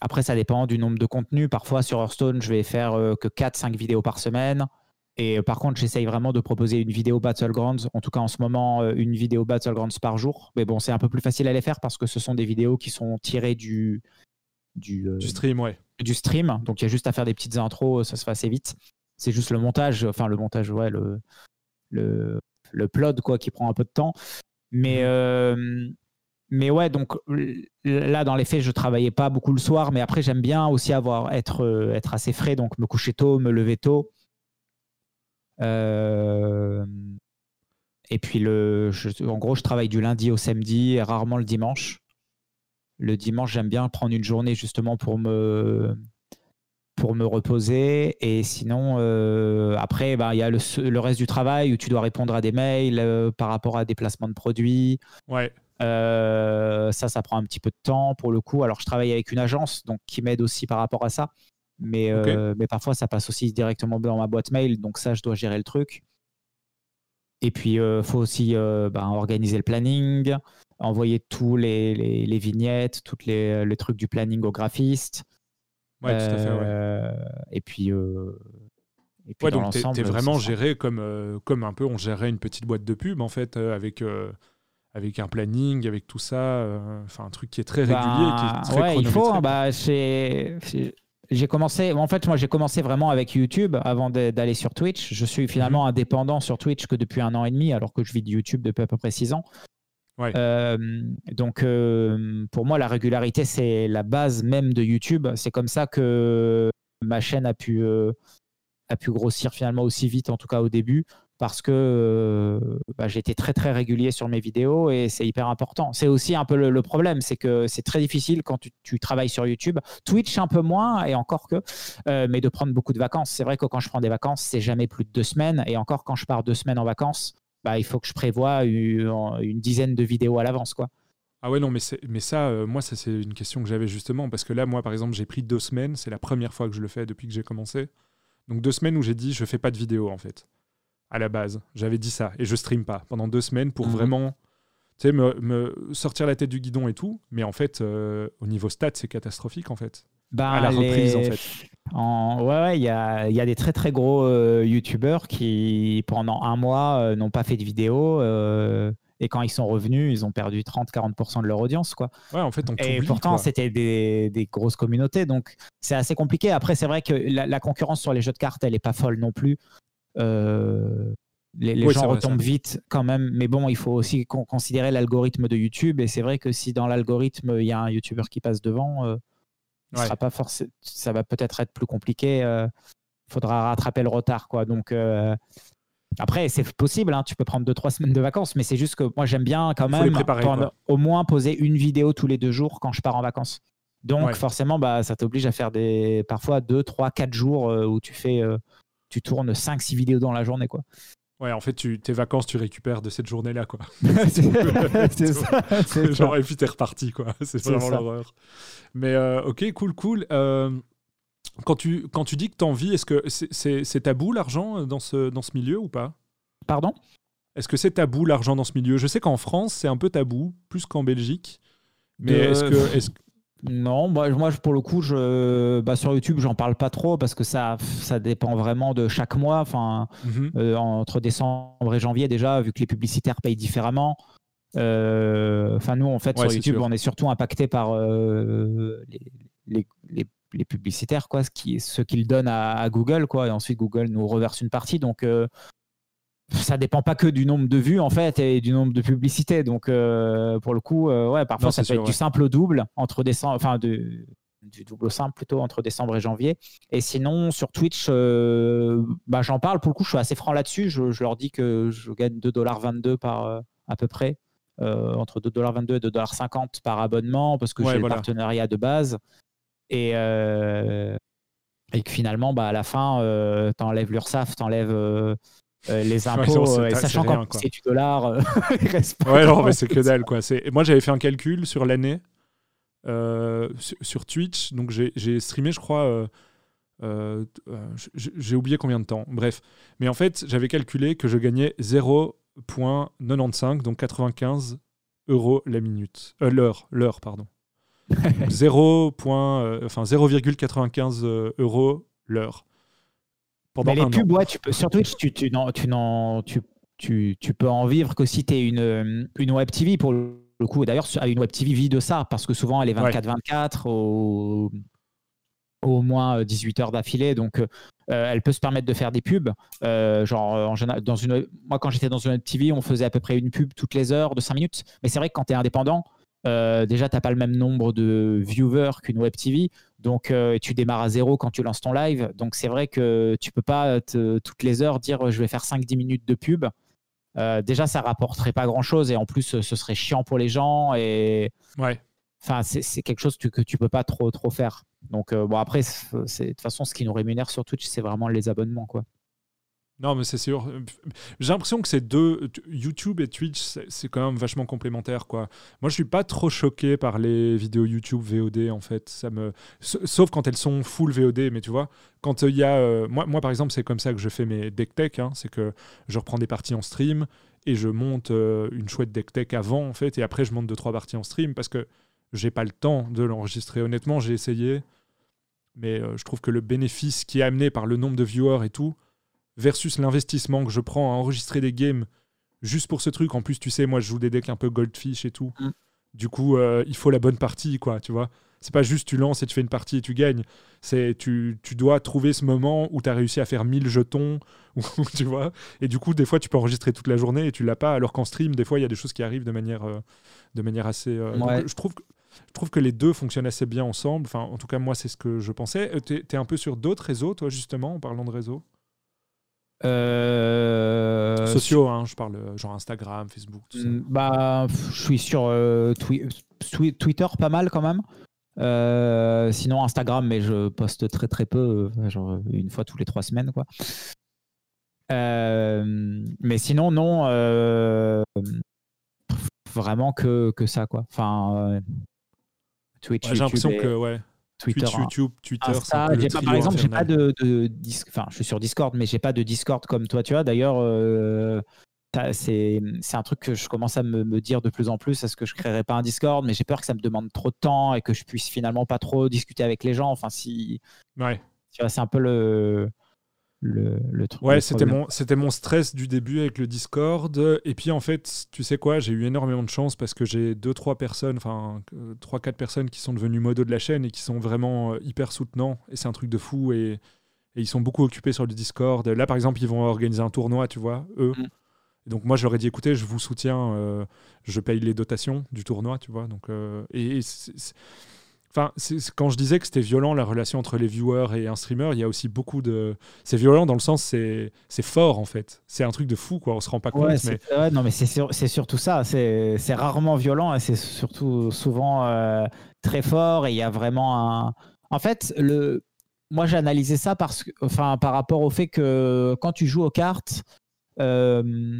Après, ça dépend du nombre de contenus. Parfois, sur Hearthstone, je vais faire euh, que 4-5 vidéos par semaine. Et euh, par contre, j'essaye vraiment de proposer une vidéo Battlegrounds, en tout cas en ce moment, euh, une vidéo Battlegrounds par jour. Mais bon, c'est un peu plus facile à les faire parce que ce sont des vidéos qui sont tirées du, du, stream, ouais. Du stream. Donc il y a juste à faire des petites intros, ça se fait assez vite. C'est juste le montage, enfin le montage, ouais, le, le, le plot, quoi, qui prend un peu de temps. Mais. Mhm mais ouais, donc là, dans les faits, je travaillais pas beaucoup le soir, mais après, j'aime bien aussi avoir être, euh, être assez frais, donc me coucher tôt, me lever tôt. Euh, et puis, le, en gros, je travaille du lundi au samedi et rarement le dimanche. Le dimanche, j'aime bien prendre une journée justement pour me, pour me reposer. Et sinon, euh, après, bah, il y a le, le, reste du travail où tu dois répondre à des mails par rapport à des placements de produits. Ouais. Euh, ça, ça prend un petit peu de temps pour le coup. Alors, je travaille avec une agence donc qui m'aide aussi par rapport à ça. Mais, euh, mais parfois, ça passe aussi directement dans ma boîte mail. Donc, ça, je dois gérer le truc. Et puis, il euh, faut aussi ben, organiser le planning, envoyer tous les, les, vignettes, tous les, les, trucs du planning au graphiste. Ouais, tout à fait. Et puis. Et puis ouais, donc tu es, vraiment géré comme, comme un peu on gérerait une petite boîte de pub en fait, avec avec un planning, avec tout ça, euh, enfin un truc qui est très régulier, qui est bah, très ouais, il faut. Bah, j'ai commencé, en fait, moi j'ai commencé vraiment avec YouTube avant d'aller sur Twitch. Je suis finalement mhm. indépendant sur Twitch que depuis un an et demi, alors que je vis de YouTube depuis à peu près six ans. Ouais. Euh, donc euh, pour moi, la régularité, c'est la base même de YouTube. C'est comme ça que ma chaîne a pu, a pu grossir finalement aussi vite, en tout cas au début parce que euh, bah, j'étais très très régulier sur mes vidéos et c'est hyper important. C'est aussi un peu le, problème, c'est que c'est très difficile quand tu, travailles sur YouTube, Twitch un peu moins et encore que, euh, mais de prendre beaucoup de vacances. C'est vrai que quand je prends des vacances, c'est jamais plus de deux semaines et encore quand je pars deux semaines en vacances, bah, il faut que je prévoie une, dizaine de vidéos à l'avance, quoi. Ah ouais non mais, mais ça euh, moi c'est une question que j'avais justement parce que là moi par exemple j'ai pris deux semaines c'est la première fois que je le fais depuis que j'ai commencé donc deux semaines où j'ai dit je fais pas de vidéo en fait à la base. J'avais dit ça. Et je stream pas pendant deux semaines pour mhm. vraiment tu sais, me, sortir la tête du guidon et tout. Mais en fait, euh, au niveau stats, c'est catastrophique en fait. Bah, à la reprise en fait. En... Ouais, il y, a, y, a, des très très gros euh, youtubeurs qui pendant un mois euh, n'ont pas fait de vidéo. et quand ils sont revenus, ils ont perdu 30-40% de leur audience. Quoi. Ouais, en fait, on Et pourtant, c'était des, des, grosses communautés. Donc, c'est assez compliqué. Après, c'est vrai que la, la, concurrence sur les jeux de cartes, elle n'est pas folle non plus. Euh, les, gens retombent vite quand même, mais bon, il faut aussi considérer l'algorithme de YouTube. Et c'est vrai que si dans l'algorithme il y a un YouTuber qui passe devant, euh, sera pas forcément, ça va peut-être être plus compliqué. Euh, faudra rattraper le retard, quoi. Donc après, c'est possible, hein, tu peux prendre deux, trois semaines de vacances, mais c'est juste que moi, j'aime bien quand même au moins poser une vidéo tous les deux jours quand je pars en vacances. Donc, forcément, bah, ça t'oblige à faire des parfois deux, trois, quatre jours où tu fais, tu tournes 5 six vidéos dans la journée, quoi. Ouais, en fait, tu, tes vacances, tu récupères de cette journée-là, quoi. c'est ça. Genre, et puis t'es reparti, quoi. C'est vraiment l'horreur. Mais euh, ok, cool, cool. Euh, quand, tu, quand tu dis que t'en vis, est-ce que c'est tabou l'argent euh, dans ce, dans ce milieu ou pas? Pardon? Est-ce que c'est tabou l'argent dans ce milieu? Je sais qu'en France, c'est un peu tabou, plus qu'en Belgique. Mais est-ce que, est non, moi, moi pour le coup, je, bah, sur YouTube, j'en parle pas trop parce que ça, ça dépend vraiment de chaque mois. Enfin, mhm. euh, entre décembre et janvier déjà, vu que les publicitaires payent différemment. Euh, enfin, nous, en fait, sur YouTube, on est surtout impacté par euh, les, les, les, publicitaires, quoi, ce qui, ce qu'ils donnent à, à, Google, quoi, et ensuite Google nous reverse une partie. Donc, ça dépend pas que du nombre de vues en fait et du nombre de publicités. Donc euh, pour le coup, euh, ouais, parfois ça peut être du simple au double entre décembre, enfin du double au simple plutôt entre décembre et janvier. Et sinon sur Twitch, euh, bah, j'en parle pour le coup, je suis assez franc là-dessus. Je, leur dis que je gagne 2,22$ par à peu près. entre 2,22$ et 2,50$ par abonnement parce que j'ai le partenariat de base et, et que finalement bah, à la fin t'enlèves l'URSSAF, t'enlèves euh, les impôts, euh, sachant qu'en c'est du dollar, euh, il reste pas. Ouais, non, mais c'est que dalle, quoi. Moi, j'avais fait un calcul sur l'année sur, Twitch, donc j'ai streamé, je crois. j'ai oublié combien de temps, bref. Mais en fait, j'avais calculé que je gagnais 0.95, donc 95 euros la minute. l'heure, l'heure, pardon. 0. enfin 0,95 euros l'heure mais les pubs, ouais, tu peux, sur Twitch, tu, tu, tu, tu, tu, peux en vivre que si tu es une, une web TV pour le coup. D'ailleurs, une web TV vit de ça parce que souvent elle est 24-24 au, au moins 18 heures d'affilée. Donc, euh, elle peut se permettre de faire des pubs. Euh, genre, en général, dans une, moi, quand j'étais dans une web TV, on faisait à peu près une pub toutes les heures de 5 minutes. Mais c'est vrai que quand tu es indépendant, euh, déjà, tu n'as pas le même nombre de viewers qu'une web TV. Donc, euh, tu démarres à zéro quand tu lances ton live. Donc, c'est vrai que tu peux pas toutes les heures dire je vais faire 5-10 minutes de pub. Euh, déjà, ça rapporterait pas grand chose et en plus, ce serait chiant pour les gens. Et ouais. Enfin, c'est quelque chose que, tu peux pas trop trop faire. Donc, bon, après, de toute façon, ce qui nous rémunère sur Twitch, c'est vraiment les abonnements, quoi. Non, mais c'est sûr. J'ai l'impression que ces deux, YouTube et Twitch, c'est quand même vachement complémentaire, quoi. Moi, je suis pas trop choqué par les vidéos YouTube VOD, en fait. Sauf quand elles sont full VOD, mais tu vois, quand il y a, euh, moi, moi, par exemple, c'est comme ça que je fais mes deck tech. Hein. c'est que je reprends des parties en stream et je monte euh, une chouette deck tech avant, en fait, et après je monte deux trois parties en stream parce que j'ai pas le temps de l'enregistrer. Honnêtement, j'ai essayé, mais euh, je trouve que le bénéfice qui est amené par le nombre de viewers et tout versus l'investissement que je prends à enregistrer des games juste pour ce truc. En plus, tu sais, moi, je joue des decks un peu goldfish et tout. Mm. Du coup, euh, il faut la bonne partie, quoi, tu vois. C'est pas juste tu lances et tu fais une partie et tu gagnes. C'est tu, tu dois trouver ce moment où tu as réussi à faire 1000 jetons, tu vois. Et du coup, des fois, tu peux enregistrer toute la journée et tu l'as pas. Alors qu'en stream, des fois, il y a des choses qui arrivent de manière, euh, de manière assez. Euh, je trouve je trouve que les deux fonctionnent assez bien ensemble. Enfin, en tout cas, moi, c'est ce que je pensais. Tu es, un peu sur d'autres réseaux, toi, justement, en parlant de réseaux euh, Sociaux, hein, je parle euh, genre Instagram, Facebook, tout ça. Mm, bah, je suis sur euh, Twitter pas mal quand même. sinon Instagram, mais je poste très très peu, genre une fois tous les trois semaines quoi. mais sinon non, vraiment que, que ça quoi. Enfin, Twitch. J'ai l'impression que ouais. Twitter, Twitch, YouTube, Twitter. par exemple, j'ai pas de, de enfin, je suis sur Discord, mais j'ai pas de Discord comme toi, tu vois. D'ailleurs, euh, c'est un truc que je commence à me, me, dire de plus en plus. Est-ce que je créerai pas un Discord? Mais j'ai peur que ça me demande trop de temps et que je puisse finalement pas trop discuter avec les gens. Enfin, si. Ouais. Tu vois, c'est un peu le le, truc. Ouais, c'était mon, c'était mon stress du début avec le Discord. Et puis en fait, tu sais quoi, j'ai eu énormément de chance parce que j'ai deux, trois personnes, enfin trois, quatre personnes qui sont devenues modos de la chaîne et qui sont vraiment euh, hyper soutenants. Et c'est un truc de fou. Et, ils sont beaucoup occupés sur le Discord. Là, par exemple, ils vont organiser un tournoi, tu vois, eux. Mm. donc moi, je leur ai dit, écoutez, je vous soutiens, euh, je paye les dotations du tournoi, tu vois. Donc, euh, et, Enfin, quand je disais que c'était violent la relation entre les viewers et un streamer, il y a aussi beaucoup de. C'est violent dans le sens c'est c'est fort en fait. C'est un truc de fou quoi. On se rend pas compte. Mais... non mais c'est c'est surtout ça. C'est rarement violent et c'est surtout souvent euh, très fort et il y a vraiment un. En fait le. Moi j'ai analysé ça parce que enfin par rapport au fait que quand tu joues aux cartes. Euh,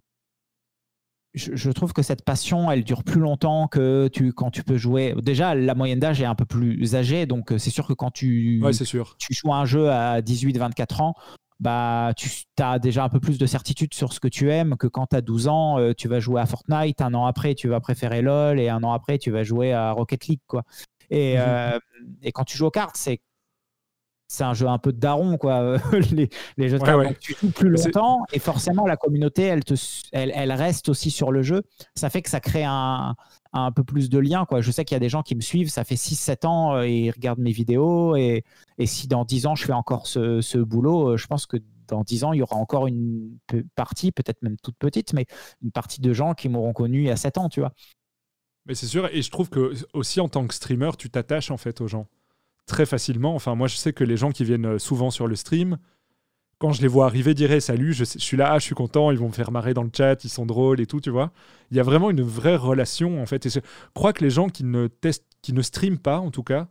je, trouve que cette passion, elle dure plus longtemps que tu, quand tu peux jouer. Déjà, la moyenne d'âge est un peu plus âgée, donc euh, c'est sûr que quand tu, sûr. tu joues à un jeu à 18-24 ans, bah, tu as déjà un peu plus de certitude sur ce que tu aimes que quand tu as 12 ans, euh, tu vas jouer à Fortnite, un an après, tu vas préférer LoL, et un an après, tu vas jouer à Rocket League. Quoi. Et, mhm. euh, et quand tu joues aux cartes, c'est c'est un jeu un peu de daron, quoi. les, les, jeux de cartes, tu joues plus longtemps et forcément la communauté, elle, te, elle, elle, reste aussi sur le jeu. Ça fait que ça crée un, un peu plus de liens, quoi. Je sais qu'il y a des gens qui me suivent, ça fait 6-7 ans euh, et ils regardent mes vidéos et, et, si dans 10 ans je fais encore ce, ce, boulot, euh, je pense que dans 10 ans, il y aura encore une partie, peut-être même toute petite, mais une partie de gens qui m'auront connu il y a 7 ans, tu vois. Mais c'est sûr, et je trouve que aussi en tant que streamer, tu t'attaches en fait aux gens très facilement. Enfin, moi, je sais que les gens qui viennent euh, souvent sur le stream, quand je les vois arriver, diraient salut, je, suis là, je suis content, ils vont me faire marrer dans le chat, ils sont drôles et tout, tu vois. Il y a vraiment une vraie relation en fait. Et je crois que les gens qui ne testent, qui ne streament pas en tout cas,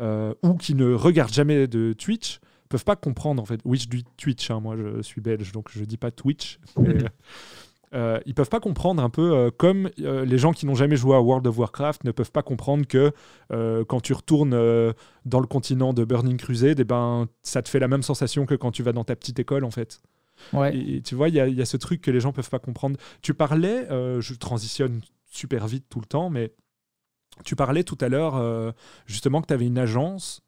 euh, ou qui ne regardent jamais de Twitch, peuvent pas comprendre en fait. Oui, je dis Twitch, hein, moi je suis belge, donc je dis pas Twitch. euh, ils peuvent pas comprendre un peu euh, comme euh, les gens qui n'ont jamais joué à World of Warcraft ne peuvent pas comprendre que quand tu retournes dans le continent de Burning Crusade, et eh ben, ça te fait la même sensation que quand tu vas dans ta petite école en fait. Ouais. Et, tu vois, il y, y, a ce truc que les gens peuvent pas comprendre. Tu parlais, je transitionne super vite tout le temps, mais tu parlais tout à l'heure justement que tu avais une agence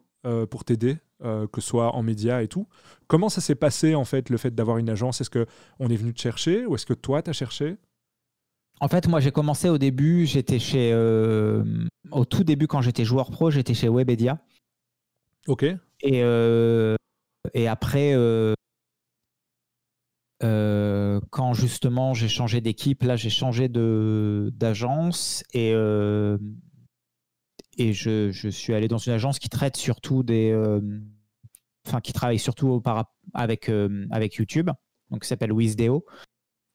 pour t'aider euh, que ce soit en médias et tout. Comment ça s'est passé en fait le fait d'avoir une agence? Est-ce que on est venu te chercher ou est-ce que toi t'as cherché? En fait, moi j'ai commencé au début, j'étais chez euh, au tout début quand j'étais joueur pro, j'étais chez Webedia. Ok. Et euh, et après. quand justement j'ai changé d'équipe, là j'ai changé de d'agence et et je, je, suis allé dans une agence qui traite surtout des enfin qui travaille surtout avec, euh, avec YouTube, donc qui s'appelle Wizdeo.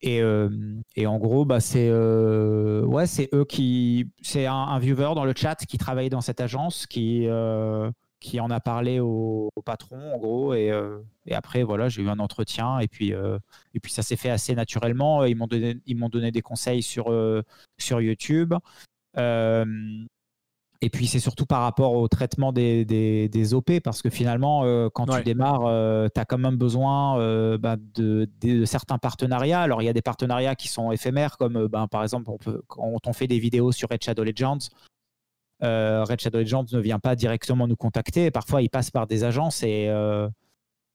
Et, euh, et, en gros, bah, c'est euh, ouais, c'est eux qui. C'est un, viewer dans le chat qui travaille dans cette agence qui, qui en a parlé au, patron, en gros. Et, et après, voilà, j'ai eu un entretien et puis, et puis ça s'est fait assez naturellement. Ils m'ont donné, ils m'ont donné des conseils sur, sur YouTube. Et puis c'est surtout par rapport au traitement des, des, OP, parce que finalement, euh, quand tu démarres, euh, tu as quand même besoin euh, bah, de, certains partenariats. Alors il y a des partenariats qui sont éphémères, comme ben, par exemple on peut, quand on fait des vidéos sur Red Shadow Legends. Red Shadow Legends ne vient pas directement nous contacter. Parfois, il passe par des agences et,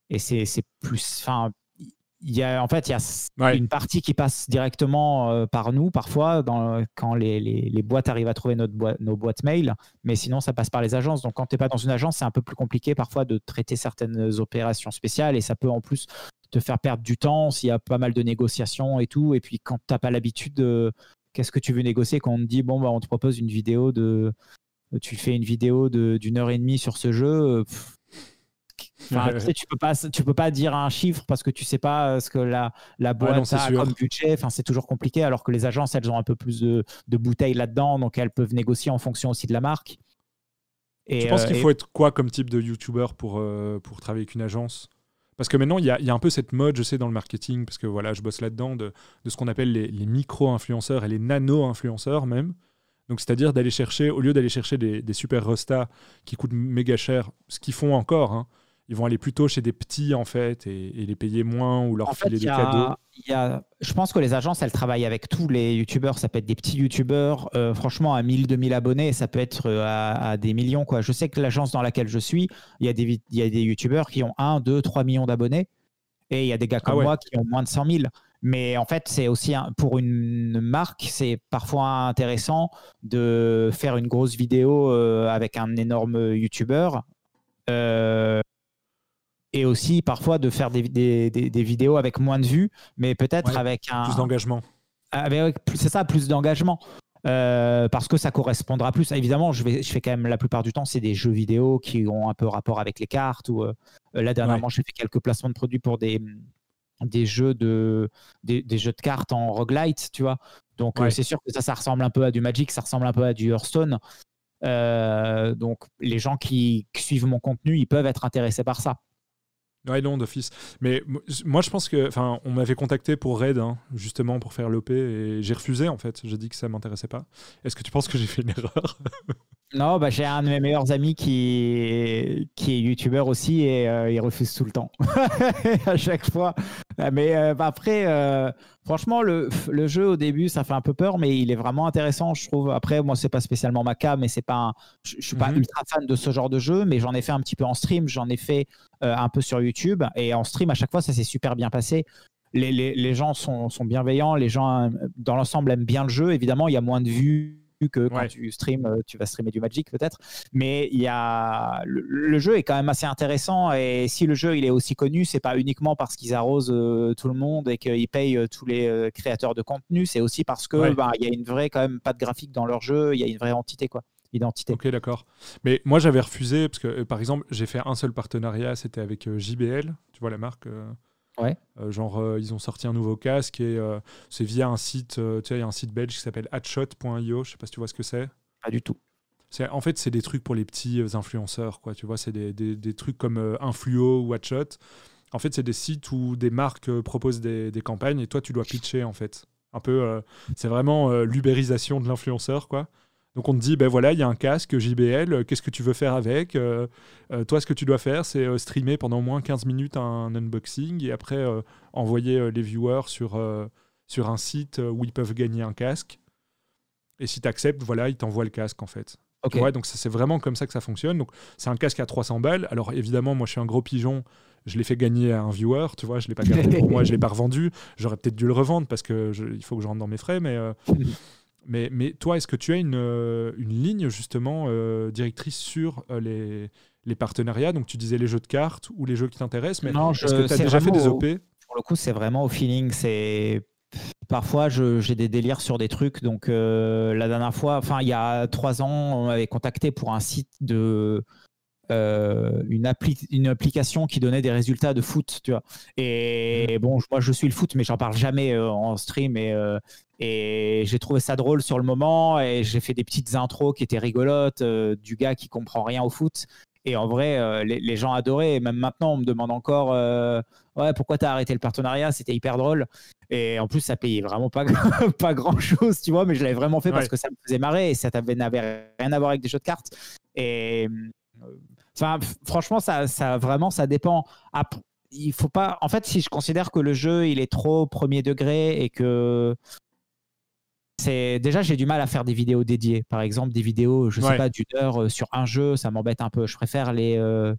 et c'est plus. Il y a, en fait, il y a une partie qui passe directement euh, par nous, parfois, dans, quand les, les, boîtes arrivent à trouver notre nos boîtes mail, mais sinon, ça passe par les agences. Donc, quand tu n'es pas dans une agence, c'est un peu plus compliqué parfois de traiter certaines opérations spéciales et ça peut en plus te faire perdre du temps s'il y a pas mal de négociations et tout. Et puis, quand tu n'as pas l'habitude de qu'est-ce que tu veux négocier, quand on te dit, bon, bah, on te propose une vidéo de. Tu fais une vidéo d'une heure et demie sur ce jeu tu, peux pas, tu peux pas dire un chiffre parce que tu sais pas euh, ce que la, la boîte a comme budget. Enfin, c'est toujours compliqué. Alors que les agences, elles ont un peu plus de, de bouteilles là-dedans, donc elles peuvent négocier en fonction aussi de la marque. Et, tu penses qu'il euh, faut être quoi comme type de YouTuber pour, euh, pour travailler avec une agence? Parce que maintenant, il y, a, y, a, un peu cette mode, je sais, dans le marketing, parce que voilà, je bosse là-dedans, de, de, ce qu'on appelle les, les micro-influenceurs et les nano-influenceurs même. Donc, c'est-à-dire d'aller chercher, au lieu d'aller chercher des, des super restas qui coûtent méga cher, ce qu'ils font encore, hein, ils vont aller plutôt chez des petits en fait et, les payer moins ou leur filer des cadeaux. Y a, je pense que les agences, elles travaillent avec tous les youtubeurs. Ça peut être des petits youtubeurs, euh, franchement, à 1000, 2000 abonnés, ça peut être euh, à, des millions. Quoi. Je sais que l'agence dans laquelle je suis, il y a des, y a des youtubeurs qui ont 1, 2, 3 millions d'abonnés et il y a des gars comme ah moi qui ont moins de 100 000. Mais en fait, c'est aussi pour une marque, c'est parfois intéressant de faire une grosse vidéo euh, avec un énorme youtubeur. Euh, et aussi parfois de faire des, des, des, vidéos avec moins de vues, mais peut-être avec un. Plus d'engagement. C'est ça, plus d'engagement. parce que ça correspondra plus. Évidemment, je, vais, je fais quand même la plupart du temps, c'est des jeux vidéo qui ont un peu rapport avec les cartes. Ou, là, dernièrement, j'ai fait quelques placements de produits pour des, des, jeux, de, des, jeux de cartes en roguelite, tu vois. Donc, c'est sûr que ça, ça ressemble un peu à du Magic, ça ressemble un peu à du Hearthstone. donc, les gens qui suivent mon contenu, ils peuvent être intéressés par ça. Ouais, non, d'office. Mais moi, je pense que. Enfin, on m'avait contacté pour Raid, hein, justement, pour faire l'OP, et j'ai refusé, en fait. J'ai dit que ça m'intéressait pas. Est-ce que tu penses que j'ai fait une erreur? Non, bah, j'ai un de mes meilleurs amis qui est, qui est youtubeur aussi, et euh, il refuse tout le temps. à chaque fois. Mais euh, bah, après, euh, franchement, le, le, jeu, au début, ça fait un peu peur, mais il est vraiment intéressant, je trouve. Après, moi, c'est pas spécialement ma cam, mais c'est pas. Je, je suis pas mhm. ultra fan de ce genre de jeu, mais j'en ai fait un petit peu en stream. J'en ai fait un peu sur YouTube. Et en stream, à chaque fois, ça s'est super bien passé. Les, les, les gens sont, sont, bienveillants, les gens, dans l'ensemble, aiment bien le jeu. Évidemment, il y a moins de vues que quand tu stream, euh, tu vas streamer du Magic peut-être. Mais il y a le, jeu est quand même assez intéressant et si le jeu il est aussi connu, c'est pas uniquement parce qu'ils arrosent tout le monde et qu'ils payent tous les créateurs de contenu, c'est aussi parce que bah, il y a une vraie quand même pas de graphique dans leur jeu, il y a une vraie entité quoi identité. Ok, d'accord. Mais moi, j'avais refusé parce que, euh, par exemple, j'ai fait un seul partenariat, c'était avec euh, JBL, tu vois la marque. Euh, ouais. genre, ils ont sorti un nouveau casque et c'est via un site, tu sais, il y a un site belge qui s'appelle hatshot.io. Je sais pas si tu vois ce que c'est. Pas du tout. En fait, c'est des trucs pour les petits influenceurs, quoi. Tu vois, c'est des, des, des, trucs comme Influo ou Hatshot. En fait, c'est des sites où des marques proposent des, des, campagnes et toi, tu dois pitcher, en fait. Un peu, c'est vraiment l'ubérisation de l'influenceur, quoi. Donc on te dit, ben voilà, il y a un casque JBL, euh, qu'est-ce que tu veux faire avec euh, euh, Toi, ce que tu dois faire, c'est streamer pendant au moins 15 minutes un unboxing et après envoyer les viewers sur, sur un site où ils peuvent gagner un casque. Et si tu acceptes, voilà, ils t'envoient le casque en fait. Ouais, donc c'est vraiment comme ça que ça fonctionne. Donc c'est un casque à 300 balles. Alors évidemment, moi je suis un gros pigeon, je l'ai fait gagner à un viewer, tu vois, je l'ai pas gardé pour moi, je l'ai pas revendu. J'aurais peut-être dû le revendre parce que il faut que je rentre dans mes frais, mais Mais, mais toi, est-ce que tu as une, euh, une ligne justement euh, directrice sur euh, les, les, partenariats? Donc tu disais les jeux de cartes ou les jeux qui t'intéressent, mais est-ce que tu as déjà fait des OP Pour le coup, c'est vraiment au feeling. C'est Parfois, j'ai des délires sur des trucs. Donc, la dernière fois, enfin, il y a trois ans, on m'avait contacté pour un site de, une, appli une application qui donnait des résultats de foot, tu vois. Et bon, moi je suis le foot, mais j'en parle jamais en stream. Et, et j'ai trouvé ça drôle sur le moment et j'ai fait des petites intros qui étaient rigolotes euh, du gars qui comprend rien au foot. Et en vrai, euh, les, gens adoraient. Et même maintenant, on me demande encore euh, Ouais, pourquoi t'as arrêté le partenariat? C'était hyper drôle. Et en plus, ça payait vraiment pas, pas grand chose, tu vois. Mais je l'avais vraiment fait parce que ça me faisait marrer et ça n'avait rien à voir avec des jeux de cartes. Et enfin, franchement, ça, ça vraiment, ça dépend. il faut pas. En fait, si je considère que le jeu il est trop premier degré et que c'est déjà j'ai du mal à faire des vidéos dédiées. Par exemple, des vidéos, je sais pas, d'une heure euh, sur un jeu, ça m'embête un peu. Je préfère les euh,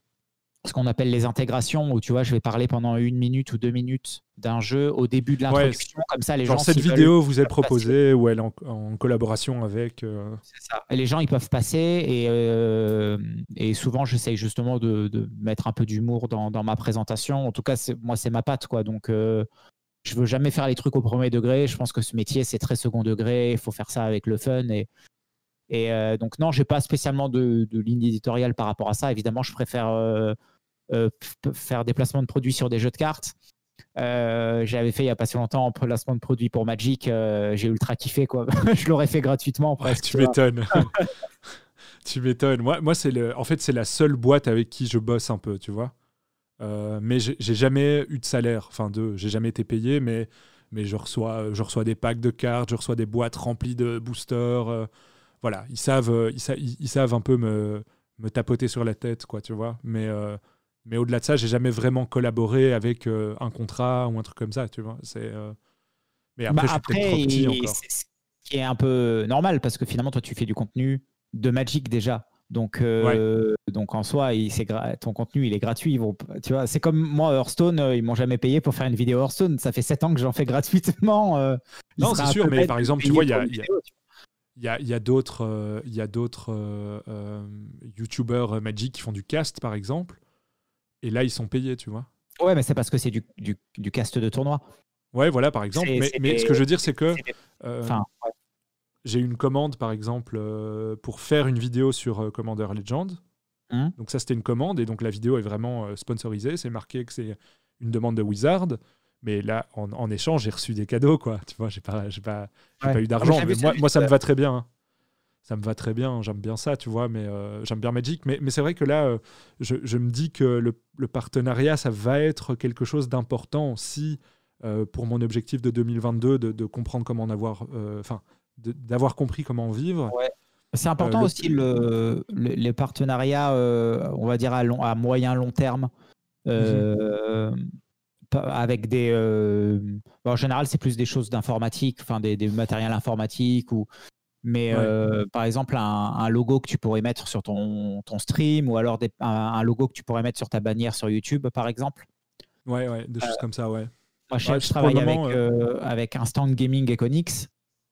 ce qu'on appelle les intégrations où tu vois, je vais parler pendant une minute ou deux minutes d'un jeu au début de l'introduction, comme ça les Genre gens. Cette vidéo vous est proposée ou elle en, en collaboration avec. Euh, C'est ça. Et les gens ils peuvent passer et, et souvent j'essaye justement de, de, mettre un peu d'humour dans, dans, ma présentation. En tout cas, moi c'est ma patte quoi. Donc je veux jamais faire les trucs au premier degré. Je pense que ce métier, c'est très second degré. Il faut faire ça avec le fun. Et, et euh, donc, non, j'ai pas spécialement de, ligne éditoriale par rapport à ça. Évidemment, je préfère euh, euh, faire des placements de produits sur des jeux de cartes. J'avais fait il y a pas si longtemps un placement de produits pour Magic. j'ai ultra kiffé. Quoi. je l'aurais fait gratuitement. Presque, tu m'étonnes. tu m'étonnes. Moi, moi c'est le... en fait, c'est la seule boîte avec qui je bosse un peu, tu vois. Euh, mais j'ai jamais eu de salaire, enfin de, j'ai jamais été payé, mais, mais je, reçois, je reçois des packs de cartes, je reçois des boîtes remplies de boosters. Euh, voilà, ils savent, euh, ils, ils, savent un peu me, me, tapoter sur la tête, quoi, tu vois. Mais, mais au-delà de ça, j'ai jamais vraiment collaboré avec un contrat ou un truc comme ça, tu vois. C'est, mais après, bah, je suis petit encore. Ce qui est un peu normal parce que finalement, toi, tu fais du contenu de Magic déjà. Donc, euh, donc en soi, ton contenu il est gratuit. Ils vont, tu vois, c'est comme moi Hearthstone, euh, ils m'ont jamais payé pour faire une vidéo Hearthstone. Ça fait 7 ans que j'en fais gratuitement. Euh, non, c'est sûr, mais par exemple, tu vois, il y a, y a, y a d'autres, il y a d'autres YouTubers Magic qui font du cast, par exemple, et là ils sont payés, tu vois. Ouais, mais c'est parce que c'est du, du, du, cast de tournoi. Ouais, voilà, par exemple. Mais, mais, ce que je veux dire, c'est que. Enfin, j'ai une commande, par exemple, euh, pour faire une vidéo sur euh, Commander Legend. Hum. Donc ça, c'était une commande, et donc la vidéo est vraiment euh, sponsorisée. C'est marqué que c'est une demande de Wizard. Mais là, en, en échange, j'ai reçu des cadeaux, quoi. Tu vois, j'ai pas, pas, Ouais. pas eu d'argent. Mais vu moi, ça, moi, ça me va très bien. hein. Ça me va très bien. J'aime bien ça, tu vois. Mais euh, j'aime bien Magic. Mais, mais c'est vrai que là, euh, je, je me dis que le, le partenariat, ça va être quelque chose d'important si, euh, pour mon objectif de 2022, de, de comprendre comment en avoir, euh, enfin, d'avoir compris comment en vivre. C'est important Euh, le- aussi le, le- les partenariats, euh, on va dire à, long, à moyen long terme, euh, avec des. euh, bon, en général, c'est plus des choses d'informatique, enfin des, des matériels informatiques ou. Mais Ouais. euh, par exemple, un, un logo que tu pourrais mettre sur ton, ton stream ou alors des- un, un logo que tu pourrais mettre sur ta bannière sur YouTube, par exemple. Ouais, ouais, des choses comme ça, ouais. Moi, je, Ouais, je travaille le avec, euh, avec Instant Gaming Econix.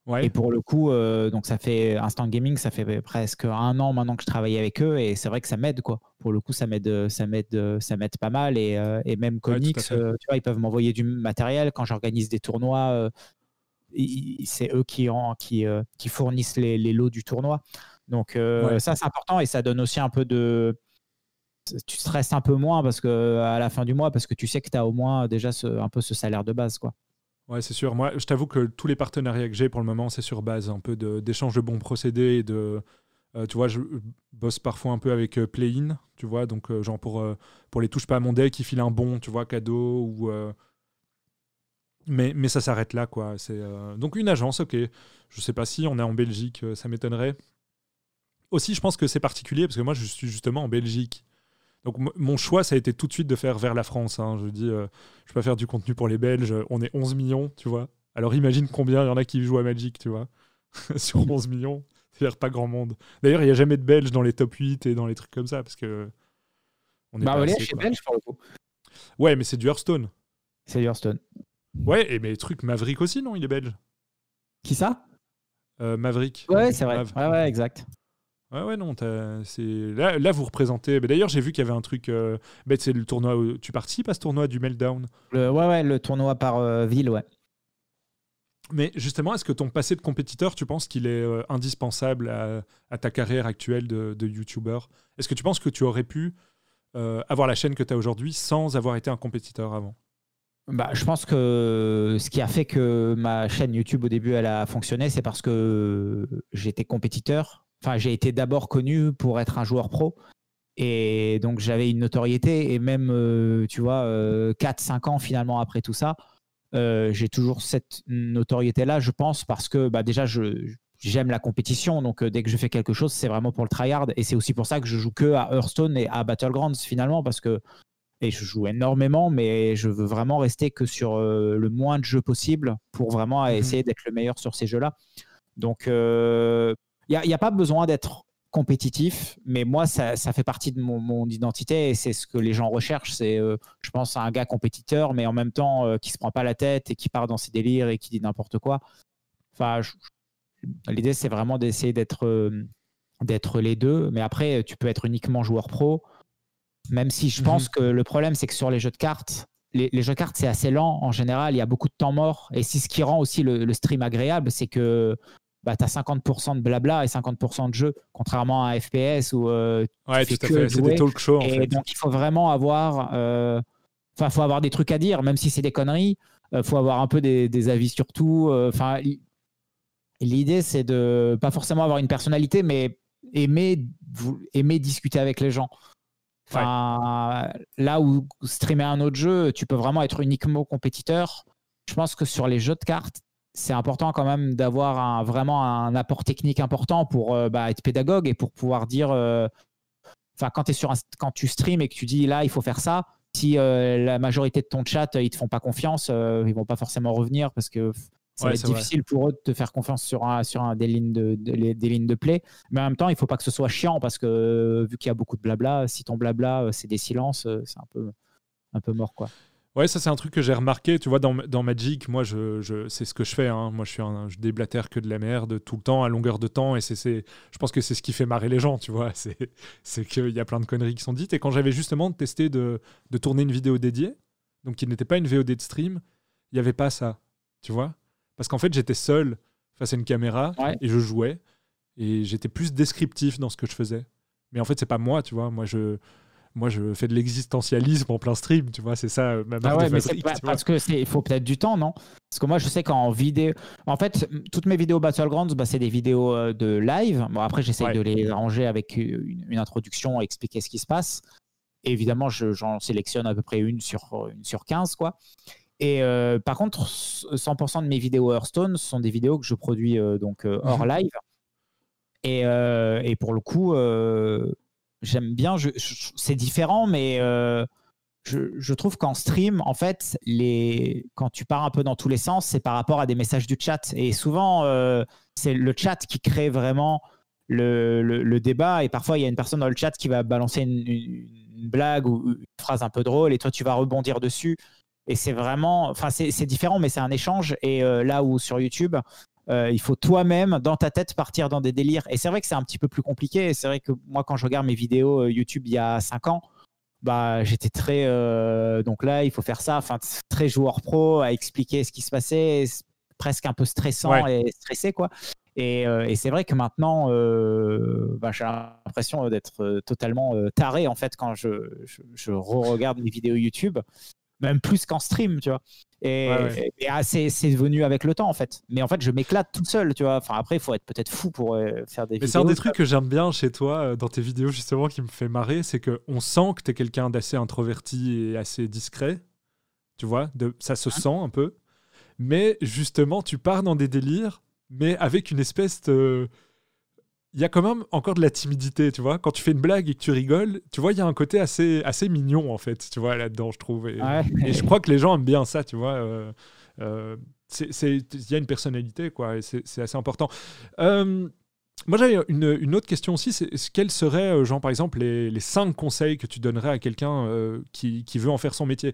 Ouais. Et pour le coup, euh, donc ça fait Instant Gaming, ça fait presque un an maintenant que je travaille avec eux et c'est vrai que ça m'aide quoi. Pour le coup, ça m'aide, euh, ça m'aide, euh, ça m'aide pas mal et, euh, et même Conix, euh, tu vois, ils peuvent m'envoyer du matériel quand j'organise des tournois. C'est eux qui, qui, euh, qui fournissent les, les lots du tournoi. Donc euh, Ouais. ça c'est important et ça donne aussi un peu de tu stresses un peu moins parce que à la fin du mois parce que tu sais que tu as au moins déjà ce- un peu ce salaire de base quoi. Ouais, c'est sûr. Moi, je t'avoue que tous les partenariats que j'ai pour le moment, c'est sur base un peu d'échange de, bons procédés et de. euh, tu vois, je bosse parfois un peu avec euh, Play-in, tu vois, donc euh, genre pour, pour les touches pas à mon deck, ils filent un bon, tu vois, cadeau ou. Mais, mais ça s'arrête là, quoi. C'est euh, donc une agence, ok. Je sais pas si on est en Belgique, euh, ça m'étonnerait. Aussi, je pense que c'est particulier parce que moi, je suis justement en Belgique. Donc mon choix, ça a été tout de suite de faire vers la France. hein. Je dis, euh, je peux pas faire du contenu pour les Belges. On est 11 millions, tu vois. Alors imagine combien il y en a qui jouent à Magic, tu vois. Sur 11 millions, c'est-à-dire pas grand monde. D'ailleurs, il n'y a jamais de Belges dans les top 8 et dans les trucs comme ça parce que on est Bah pas voilà, assez, chez. Belge pour le coup. Ouais, mais c'est du Hearthstone. C'est Hearthstone. Ouais, et mais truc Maverick aussi, non Il est belge. Qui ça? Euh, Maverick. Ouais, c'est vrai. Mav. Ouais, ouais, exact. Ouais, ouais, non, t'as- c'est là, là, vous représentez. mais D'ailleurs, j'ai vu qu'il y avait un truc. euh, c'est le tournoi. où- Tu participes à ce tournoi du Meltdown? Le, ouais, ouais, le tournoi par euh, ville, ouais. Mais justement, est-ce que ton passé de compétiteur, tu penses qu'il est indispensable à, à ta carrière actuelle de, de YouTuber? Est-ce que tu penses que tu aurais pu avoir la chaîne que tu as aujourd'hui sans avoir été un compétiteur avant? Bah, je pense que ce qui a fait que ma chaîne YouTube au début elle a fonctionné, c'est parce que j'étais compétiteur. Enfin, j'ai été d'abord connu pour être un joueur pro. Et donc j'avais une notoriété. Et même, euh, tu vois, 4-5 ans finalement après tout ça, euh, j'ai toujours cette notoriété-là, je pense, parce que bah, déjà, j'aime la compétition. Donc euh, dès que je fais quelque chose, c'est vraiment pour le tryhard. Et c'est aussi pour ça que je joue que à Hearthstone et à Battlegrounds finalement, parce que et je joue énormément, mais je veux vraiment rester que sur euh, le moins de jeux possible pour vraiment Mhm. essayer d'être le meilleur sur ces jeux-là. Donc, il n'y a, y a pas besoin d'être compétitif, mais moi, ça, ça fait partie de mon, mon identité et c'est ce que les gens recherchent. C'est, euh, je pense, un gars compétiteur, mais en même temps euh, qui se prend pas la tête et qui part dans ses délires et qui dit n'importe quoi. Enfin, l'idée, c'est vraiment d'essayer d'être euh, d'être les deux, mais après, tu peux être uniquement joueur pro. Même si je Mhm. pense que le problème, c'est que sur les jeux de cartes, les, les jeux de cartes, c'est assez lent en général. Il y a beaucoup de temps mort. Et c'est ce qui rend aussi le, le stream agréable, c'est que bah, tu as 50% de blabla et 50% de jeu, contrairement à un FPS où euh, Ouais, fais tout à que fait. C'est des talk shows en et fait. donc il faut vraiment avoir, euh, faut avoir des trucs à dire, même si c'est des conneries. Il faut avoir un peu des, des avis sur tout. euh, Enfin, li- l'idée c'est de pas forcément avoir une personnalité, mais aimer, vous- aimer discuter avec les gens. Enfin, là où streamer un autre jeu, tu peux vraiment être uniquement compétiteur. Je pense que sur les jeux de cartes, c'est important quand même d'avoir un, vraiment un apport technique important pour euh, bah, être pédagogue et pour pouvoir dire. euh, Enfin, quand, es sur un- quand tu stream et que tu dis là, il faut faire ça, si euh, la majorité de ton chat, ils te font pas confiance, euh, ils vont pas forcément revenir parce que ça Ouais, va être c'est vrai. difficile pour eux de te faire confiance sur, un, sur un, des, lignes de, des lignes de play. Mais en même temps, il faut pas que ce soit chiant parce que euh, vu qu'il y a beaucoup de blabla, si ton blabla, euh, c'est des silences, euh, c'est un peu, un peu mort. quoi. Ouais, ça c'est un truc que j'ai remarqué, tu vois, dans, dans Magic, moi je, je- c'est ce que je fais, hein. moi je suis un, je déblatère que de la merde tout le temps, à longueur de temps, et c'est, c'est, je pense que c'est ce qui fait marrer les gens, tu vois, c'est, c'est qu'il y a plein de conneries qui sont dites, et quand j'avais justement testé de, de tourner une vidéo dédiée, donc qui n'était pas une VOD de stream, il n'y avait pas ça, tu vois, parce qu'en fait j'étais seul face à une caméra et je jouais. Et j'étais plus descriptif dans ce que je faisais. Mais en fait, c'est pas moi, tu vois. Moi, je, moi, je fais de l'existentialisme en plein stream, tu vois. C'est ça euh, ma ah ouais, mais Parce que il faut peut-être du temps, non? Parce que moi, je sais qu'en vidéo, en fait, toutes mes vidéos Battlegrounds, bah, c'est des vidéos euh, de live. Bon, après, j'essaye de les ranger avec une, une, introduction, expliquer ce qui se passe. Évidemment, j'en sélectionne à peu près une sur, une sur 15, quoi. Et euh, par contre, 100% de mes vidéos Hearthstone sont des vidéos que je produis euh, donc euh, hors mhm. live. Et, et, pour le coup, j'aime bien. Je, c'est différent, mais je, je, trouve qu'en stream, en fait, les, quand tu pars un peu dans tous les sens, c'est par rapport à des messages du chat. Et souvent, c'est le chat qui crée vraiment le, le, débat. Et parfois, il y a une personne dans le chat qui va balancer une, une blague ou une phrase un peu drôle, et toi, tu vas rebondir dessus. Et c'est vraiment, enfin, c'est différent, mais c'est un échange. Et euh, là où sur YouTube, euh, il faut toi-même, dans ta tête, partir dans des délires. Et c'est vrai que c'est un petit peu plus compliqué. C'est vrai que moi, quand je regarde mes vidéos euh, YouTube il y a 5 ans, bah, j'étais très. donc là, il faut faire ça. Enfin, très joueur pro à expliquer ce qui se passait, presque un peu stressant et stressé, quoi. Et, et c'est vrai que maintenant, bah, j'ai l'impression d'être totalement taré en fait quand je, je, je re-regarde mes vidéos YouTube même plus qu'en stream, tu vois. Et, ah, c'est venu avec le temps, en fait. Mais en fait, je m'éclate tout seul, tu vois. Enfin, après, il faut être peut-être fou pour euh, faire des Mais c'est un des trucs que j'aime bien chez toi, euh, dans tes vidéos, justement, qui me fait marrer, c'est qu'on sent que tu es quelqu'un d'assez introverti et assez discret. Tu vois, de, ça se sent un peu. Mais justement, tu pars dans des délires, mais avec une espèce de il y a quand même encore de la timidité, tu vois. Quand tu fais une blague et que tu rigoles, tu vois, il y a un côté assez, assez mignon, en fait, tu vois, là-dedans, je trouve. Et, je crois que les gens aiment bien ça, tu vois. Euh, euh, il y a une personnalité, quoi, et c'est assez important. Euh, moi, j'avais une, une, autre question aussi, c'est quels seraient, genre, par exemple, les, les, cinq conseils que tu donnerais à quelqu'un qui, qui, veut en faire son métier?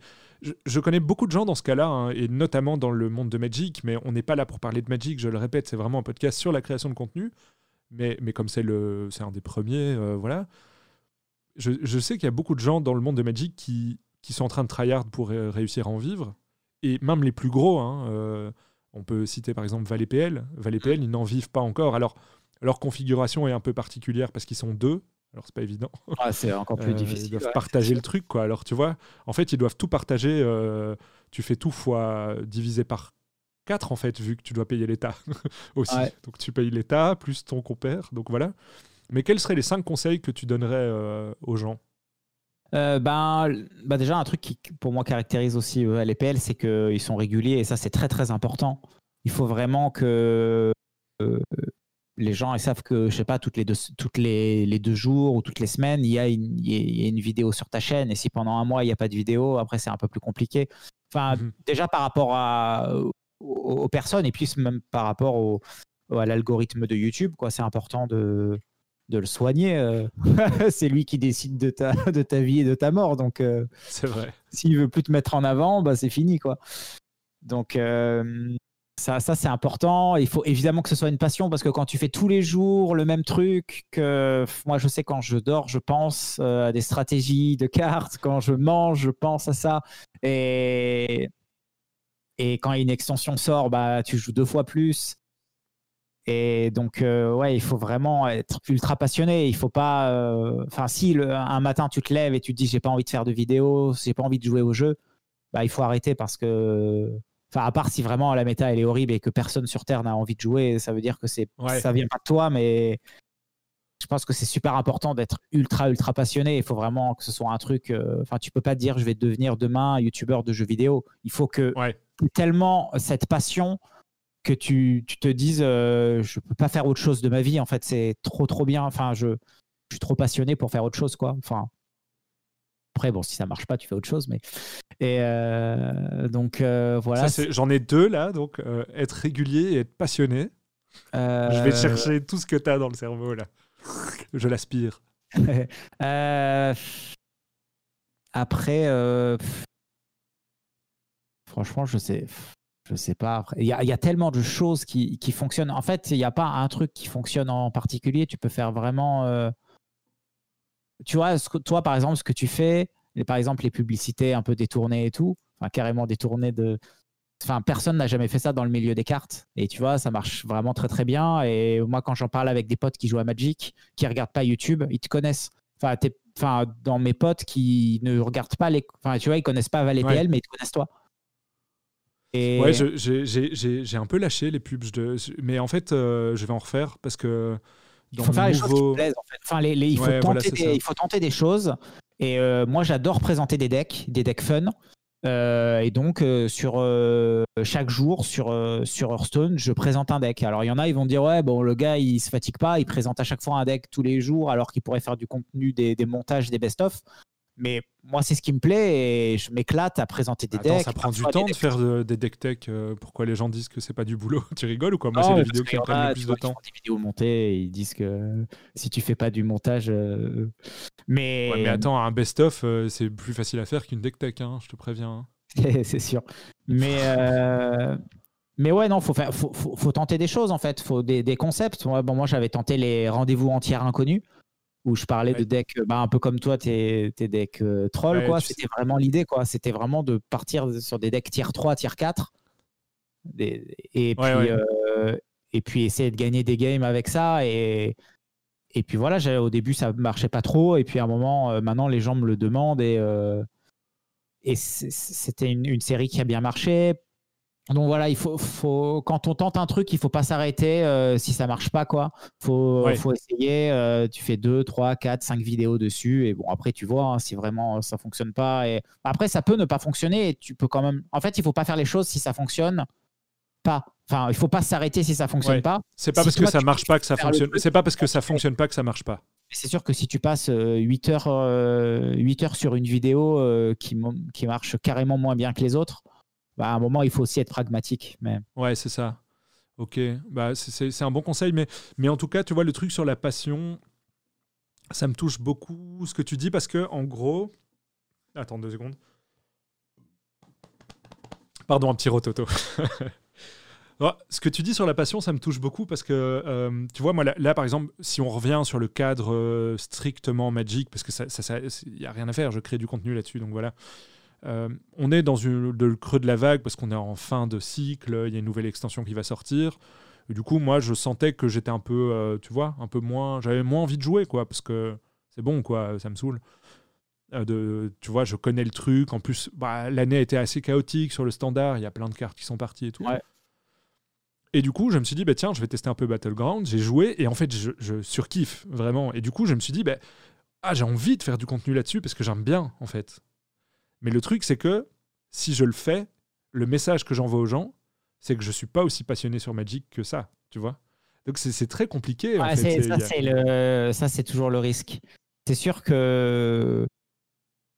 Je, connais beaucoup de gens dans ce cas-là, hein, et notamment dans le monde de Magic, mais on n'est pas là pour parler de Magic, je le répète, c'est vraiment un podcast sur la création de contenu mais, mais comme c'est un des premiers, euh, voilà. Je, je sais qu'il y a beaucoup de gens dans le monde de Magic qui, qui sont en train de tryhard pour réussir à en vivre. Et même les plus gros, hein, euh, on peut citer par exemple ValetPL. ValetPL, ils n'en vivent pas encore. Alors, leur configuration est un peu particulière parce qu'ils sont deux. Alors, c'est pas évident. Ah, c'est encore plus euh, difficile. Ils doivent partager le truc, quoi. Alors, tu vois, en fait, ils doivent tout partager. tu fais tout fois divisé par en fait, vu que tu dois payer l'État aussi. Donc tu payes l'État plus ton compère. Donc voilà. Mais quels seraient les cinq conseils que tu donnerais euh, aux gens? Euh, ben, bah déjà, un truc qui pour moi caractérise aussi euh, les PL, c'est qu'ils sont réguliers et ça, c'est très très important. Il faut vraiment que les gens ils savent que, je sais pas, toutes les deux, toutes les, les deux jours ou toutes les semaines, il y, a une, il y, a une vidéo sur ta chaîne. Et si pendant un mois, il n'y a pas de vidéo, après, c'est un peu plus compliqué. Enfin, mhm. déjà par rapport à, aux, personnes et puis même par rapport au, à l'algorithme de YouTube. Quoi. C'est important de, de le soigner. Euh. c'est lui qui décide de ta, de ta vie et de ta mort. Donc, euh, c'est vrai. S'il veut plus te mettre en avant, bah, c'est fini. Quoi. Donc, euh, ça, ça c'est important. Il faut évidemment que ce soit une passion parce que quand tu fais tous les jours le même truc, que moi je sais quand je dors, je pense à des stratégies de cartes. Quand je mange, je pense à ça. Et et quand une extension sort, bah, tu joues deux fois plus. Et donc, euh, ouais, il faut vraiment être ultra passionné. Il faut pas. Euh, enfin, si un matin tu te lèves et tu te dis j'ai pas envie de faire de vidéo, j'ai pas envie de jouer au jeu, bah, il faut arrêter parce que. Enfin, à part si vraiment la méta elle est horrible et que personne sur Terre n'a envie de jouer, ça veut dire que c'est ça vient pas de toi, mais je pense que c'est super important d'être ultra ultra passionné. Il faut vraiment que ce soit un truc. Euh, enfin, tu peux pas dire je vais devenir demain youtubeur de jeux vidéo. Il faut que tellement cette passion que tu, tu te dises euh, je peux pas faire autre chose de ma vie. En fait, c'est trop trop bien. Enfin, je, je, suis trop passionné pour faire autre chose, quoi. Enfin. Après, bon, si ça marche pas, tu fais autre chose, mais et euh, donc voilà. J'en ai deux là, donc être régulier et être passionné. Je vais chercher tout ce que tu as dans le cerveau là. Je l'aspire. Euh, après, euh, franchement, je sais, je sais pas. Il y, a tellement de choses qui, fonctionnent. En fait, il n'y a pas un truc qui fonctionne en particulier. Tu peux faire vraiment. Euh, tu vois, toi, par exemple, ce que tu fais, par exemple, les publicités un peu détournées et tout, carrément détournées de, Enfin, personne n'a jamais fait ça dans le milieu des cartes. Et tu vois, ça marche vraiment très très bien. Et moi, quand j'en parle avec des potes qui jouent à Magic, qui regardent pas YouTube, ils te connaissent. Enfin, enfin dans mes potes qui ne regardent pas les. Enfin, tu vois, ils connaissent pas Valet mais ils te connaissent toi. Et... Ouais, j'ai un peu lâché les pubs. De... Mais en fait, euh, je vais en refaire parce que. il faut faire les choses qui me plaisent, en fait. Enfin, les, il, faut tenter des, il, faut tenter des, choses. Et euh, moi, j'adore présenter des decks, des decks fun. Euh, et donc, euh, sur euh, chaque jour sur, sur Hearthstone, je présente un deck. Alors, il y en a, ils vont dire Ouais, bon, le gars, il se fatigue pas, il présente à chaque fois un deck tous les jours, alors qu'il pourrait faire du contenu, des, des montages, des best-of. Mais moi, c'est ce qui me plaît et je m'éclate à présenter des decks. Ça prend du temps de faire des deck tech. Euh, pourquoi les gens disent que c'est pas du boulot? Tu rigoles ou quoi? Moi, c'est les vidéos qui prennent le plus de temps. des vidéos montées et ils disent que si tu fais pas du montage. Euh, mais... mais attends, un best-of, euh, c'est plus facile à faire qu'une deck tech, hein, je te préviens. Hein. c'est sûr. Mais. Mais ouais, non, faut, faire, faut, faut, tenter des choses en fait, faut des, des concepts. bon, moi, j'avais tenté les rendez-vous entiers inconnus où je parlais de decks bah, un peu comme toi, tes, tes decks euh, troll, quoi. C'était vraiment l'idée, quoi. C'était vraiment de partir sur des decks tier 3, tier 4. et, puis, euh, et puis essayer de gagner des games avec ça. Et, et puis voilà, au début, ça marchait pas trop. Et puis à un moment, euh, maintenant, les gens me le demandent. Et, et c'était une, une, série qui a bien marché. Donc voilà, il faut, faut, quand on tente un truc, il faut pas s'arrêter euh, si ça marche pas quoi. Faut, faut essayer. Euh, tu fais 2, 3, 4, 5 vidéos dessus et bon après tu vois hein, si vraiment ça fonctionne pas. Et après ça peut ne pas fonctionner et tu peux quand même. En fait, il faut pas faire les choses si ça fonctionne pas. Enfin, il faut pas s'arrêter si ça fonctionne pas. C'est pas parce que ça marche pas que ça fonctionne. C'est pas parce que ça fonctionne pas que ça marche pas. C'est sûr que si tu passes 8 euh, heures, 8 heures sur une vidéo qui, qui marche carrément moins bien que les autres bah, à un moment, il faut aussi être pragmatique. Mais... Ouais, c'est ça. Ok, bah, c'est un bon conseil, mais, mais en tout cas, tu vois, le truc sur la passion, ça me touche beaucoup ce que tu dis parce que, en gros. Attends deux secondes. Pardon, un petit rototo. ce que tu dis sur la passion, ça me touche beaucoup parce que, euh, tu vois, moi, là, par exemple, si on revient sur le cadre euh, strictement Magic, parce que ça, il n'y a rien à faire, je crée du contenu là-dessus, donc voilà. Euh, on est dans le creux de la vague parce qu'on est en fin de cycle, il y a une nouvelle extension qui va sortir. Et du coup, moi, je sentais que j'étais un peu, euh, tu vois, un peu moins, j'avais moins envie de jouer, quoi, parce que c'est bon, quoi, ça me saoule. Euh, de, tu vois, je connais le truc. En plus, bah, l'année a été assez chaotique sur le standard. Il y a plein de cartes qui sont parties et tout. Et du coup, je me suis dit, bah, tiens, je vais tester un peu Battleground. J'ai joué et en fait, je, surkiffe vraiment. Et du coup, je me suis dit, bah, ah, j'ai envie de faire du contenu là-dessus parce que j'aime bien, en fait. Mais le truc, c'est que si je le fais, le message que j'envoie aux gens, c'est que je suis pas aussi passionné sur Magic que ça, tu vois. Donc c'est très compliqué. ça, c'est le... ça, c'est toujours le risque. C'est sûr que.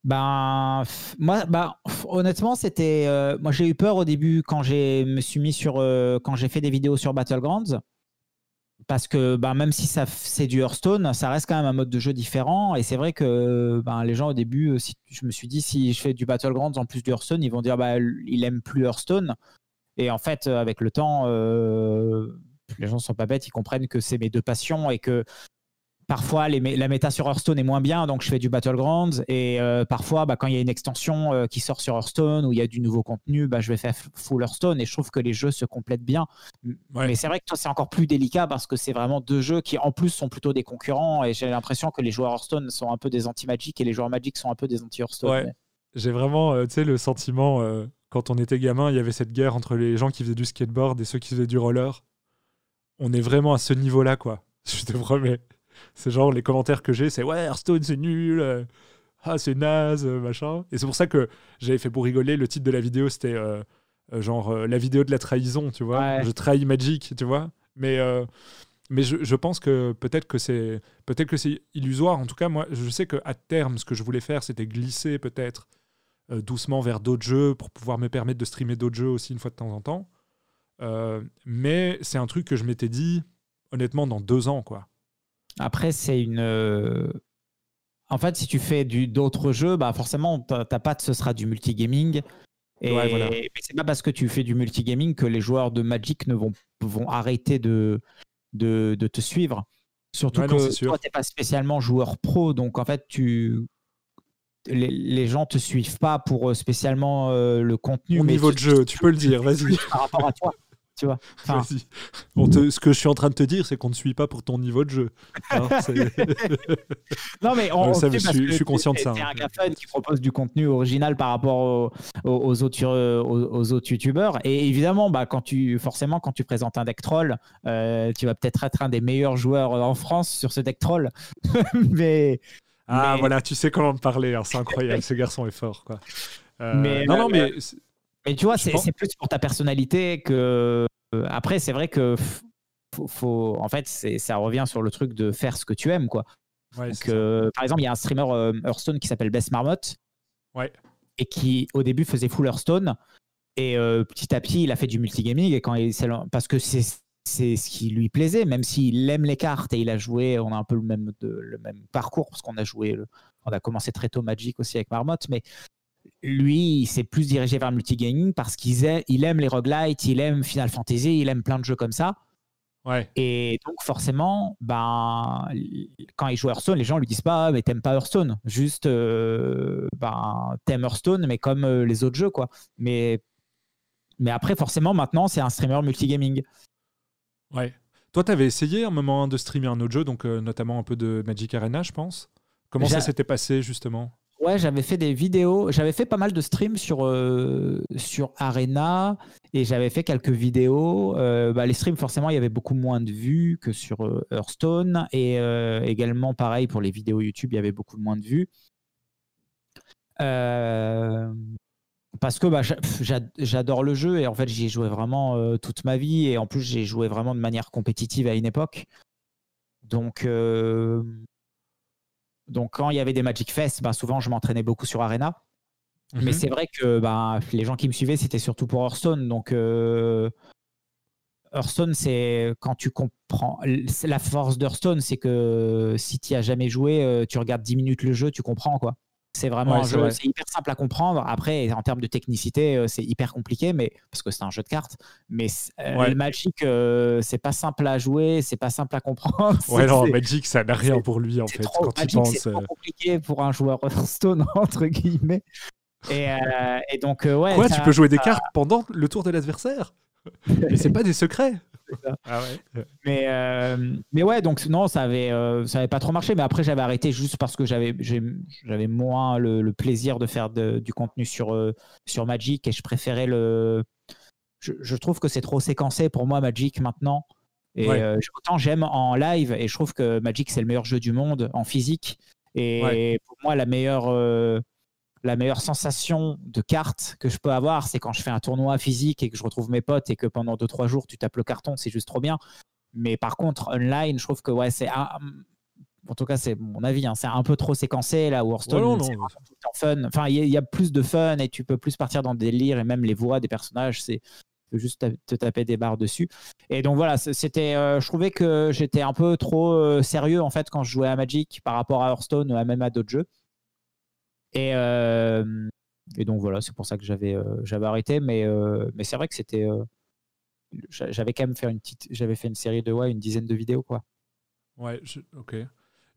Ben, moi, ben, honnêtement, c'était. Euh, moi, j'ai eu peur au début quand j'ai me suis mis sur. Euh, quand j'ai fait des vidéos sur Battlegrounds parce que bah, même si ça c'est du Hearthstone, ça reste quand même un mode de jeu différent. Et c'est vrai que ben, les gens au début, euh, je me suis dit si je fais du Battlegrounds en plus du Hearthstone, ils vont dire bah il aime plus Hearthstone. Et en fait, avec le temps, euh, les gens sont pas bêtes, ils comprennent que c'est mes deux passions et que Parfois, la méta sur Hearthstone est moins bien, donc je fais du Battlegrounds. Et euh, parfois, bah, quand il y a une extension euh, qui sort sur Hearthstone ou il y a du nouveau contenu, bah, je vais faire full Hearthstone. Et je trouve que les jeux se complètent bien. Mais c'est vrai que toi, c'est encore plus délicat parce que c'est vraiment deux jeux qui, en plus, sont plutôt des concurrents. Et j'ai l'impression que les joueurs Hearthstone sont un peu des anti-Magic et les joueurs Magic sont un peu des anti-Hearthstone. J'ai vraiment, euh, le sentiment, quand on était gamin, il y avait cette guerre entre les gens qui faisaient du skateboard et ceux qui faisaient du roller. On est vraiment à ce niveau-là, quoi. Je te promets. C'est genre les commentaires que j'ai, c'est ouais, Hearthstone c'est nul, euh, ah c'est naze, euh, machin. Et c'est pour ça que j'avais fait pour rigoler, le titre de la vidéo c'était euh, genre la vidéo de la trahison, tu vois. Je trahis Magic, tu vois. Mais, mais je, je, pense que peut-être que c'est peut-être que c'est illusoire. En tout cas, moi, je sais qu'à terme, ce que je voulais faire, c'était glisser peut-être doucement vers d'autres jeux pour pouvoir me permettre de streamer d'autres jeux aussi une fois de temps en temps. mais c'est un truc que je m'étais dit, honnêtement, dans deux ans, quoi. Après, c'est une. Euh, en fait, si tu fais d'autres jeux, bah forcément, ta, patte, ce sera du multigaming. Et ouais, c'est pas parce que tu fais du multigaming que les joueurs de Magic ne vont, vont arrêter de, de, de te suivre. Surtout que toi, tu n'es pas spécialement joueur pro. Donc, en fait, tu, les, les, gens te suivent pas pour spécialement le contenu. Au niveau de jeu, tu peux le dire, vas-y. Par rapport à toi tu vois. ce que je suis en train de te dire, c'est qu'on ne suit pas pour ton niveau de jeu. Hein, non, mais on, je, suis, conscient de ça. C'est un café qui propose du contenu original par rapport aux, autres, aux, autres youtubeurs. Et évidemment, bah, quand tu, forcément, quand tu présentes un deck troll, euh, tu vas peut-être être un des meilleurs joueurs en France sur ce deck troll. mais. Ah, voilà, tu sais comment me parler. Hein, c'est incroyable. ce garçon est fort. Quoi. Euh, mais, non, non, mais. Mais tu vois, c'est plus pour ta personnalité que. Euh, après, c'est vrai que. Faut, en fait, ça revient sur le truc de faire ce que tu aimes, quoi. Donc, euh, par exemple, il y a un streamer euh, Hearthstone qui s'appelle Bess Marmotte. Ouais. Et qui, au début, faisait full Hearthstone. Et petit à petit, il a fait du multigaming. Et quand il, parce que c'est c'est ce qui lui plaisait, même s'il aime les cartes et il a joué, on a un peu le même, le même parcours parce qu'on a joué, on a commencé très tôt Magic aussi avec Marmotte, mais lui, il s'est plus dirigé vers le multigaming parce qu'il aime, il aime les roguelites, il aime Final Fantasy, il aime plein de jeux comme ça. Ouais. Et donc forcément, ben, quand il joue Hearthstone, les gens lui disent pas mais t'aimes pas Hearthstone, juste euh, ben, t'aimes Hearthstone mais comme euh, les autres jeux quoi. Mais mais après forcément maintenant c'est un streamer multigaming. Ouais. Toi t'avais essayé un moment de streamer un autre jeu donc euh, notamment un peu de Magic Arena je pense. Comment ça s'était passé justement? Ouais, j'avais fait des vidéos, j'avais fait pas mal de streams sur, euh, sur Arena et j'avais fait quelques vidéos. Euh, bah, les streams, forcément, il y avait beaucoup moins de vues que sur euh, Hearthstone et également, pareil, pour les vidéos YouTube, il y avait beaucoup moins de vues. parce que bah, j'adore le jeu et en fait, j'y ai joué vraiment toute ma vie et en plus, j'ai joué vraiment de manière compétitive à une époque. Donc, donc, quand il y avait des Magic Fest, ben, souvent, je m'entraînais beaucoup sur Arena. Mais mhm. c'est vrai que ben, les gens qui me suivaient, c'était surtout pour Hearthstone. Donc, euh, Hearthstone, c'est quand tu comprends. La force d'Hearthstone, c'est que si tu n'y as jamais joué, euh, tu regardes 10 minutes le jeu, tu comprends quoi. C'est vraiment un jeu, c'est hyper simple à comprendre. Après, en termes de technicité, euh, c'est hyper compliqué, mais parce que c'est un jeu de cartes. Mais euh, le Magic, euh, c'est pas simple à jouer, c'est pas simple à comprendre. Ouais, non, Magic, ça n'a rien pour lui en fait. quand Magic, c'est trop compliqué pour un joueur Hearthstone entre guillemets. Et, et donc, ouais. Quoi, tu peux jouer des cartes pendant le tour de l'adversaire? Mais c'est pas des secrets. Ah mais, euh, mais ouais, donc non, ça avait, euh, ça avait pas trop marché. Mais après, j'avais arrêté juste parce que j'avais, j'avais moins le, plaisir de faire du contenu sur, euh, sur Magic et je préférais le. Je, trouve que c'est trop séquencé pour moi, Magic, maintenant. Et autant j'aime en live et je trouve que Magic, c'est le meilleur jeu du monde en physique. Et pour moi, la meilleure la meilleure sensation de carte que je peux avoir, c'est quand je fais un tournoi physique et que je retrouve mes potes et que pendant 2-3 jours, tu tapes le carton, c'est juste trop bien. Mais par contre, online, je trouve que ouais, c'est en tout cas, c'est mon avis, hein, c'est un peu trop séquencé là. Hearthstone, c'est fun. Enfin, il y, a plus de fun et tu peux plus partir dans des délire et même les voix des personnages, c'est juste te taper des barres dessus. Et donc voilà, c'était, euh, je trouvais que j'étais un peu trop euh, sérieux en fait quand je jouais à Magic par rapport à Hearthstone ou même à d'autres jeux. Et, euh, et donc voilà, c'est pour ça que j'avais euh, j'avais arrêté. Mais, euh, mais c'est vrai que c'était. j'avais quand même fait une petite. J'avais fait une série de ouais, une dizaine de vidéos, quoi. Ouais, ok.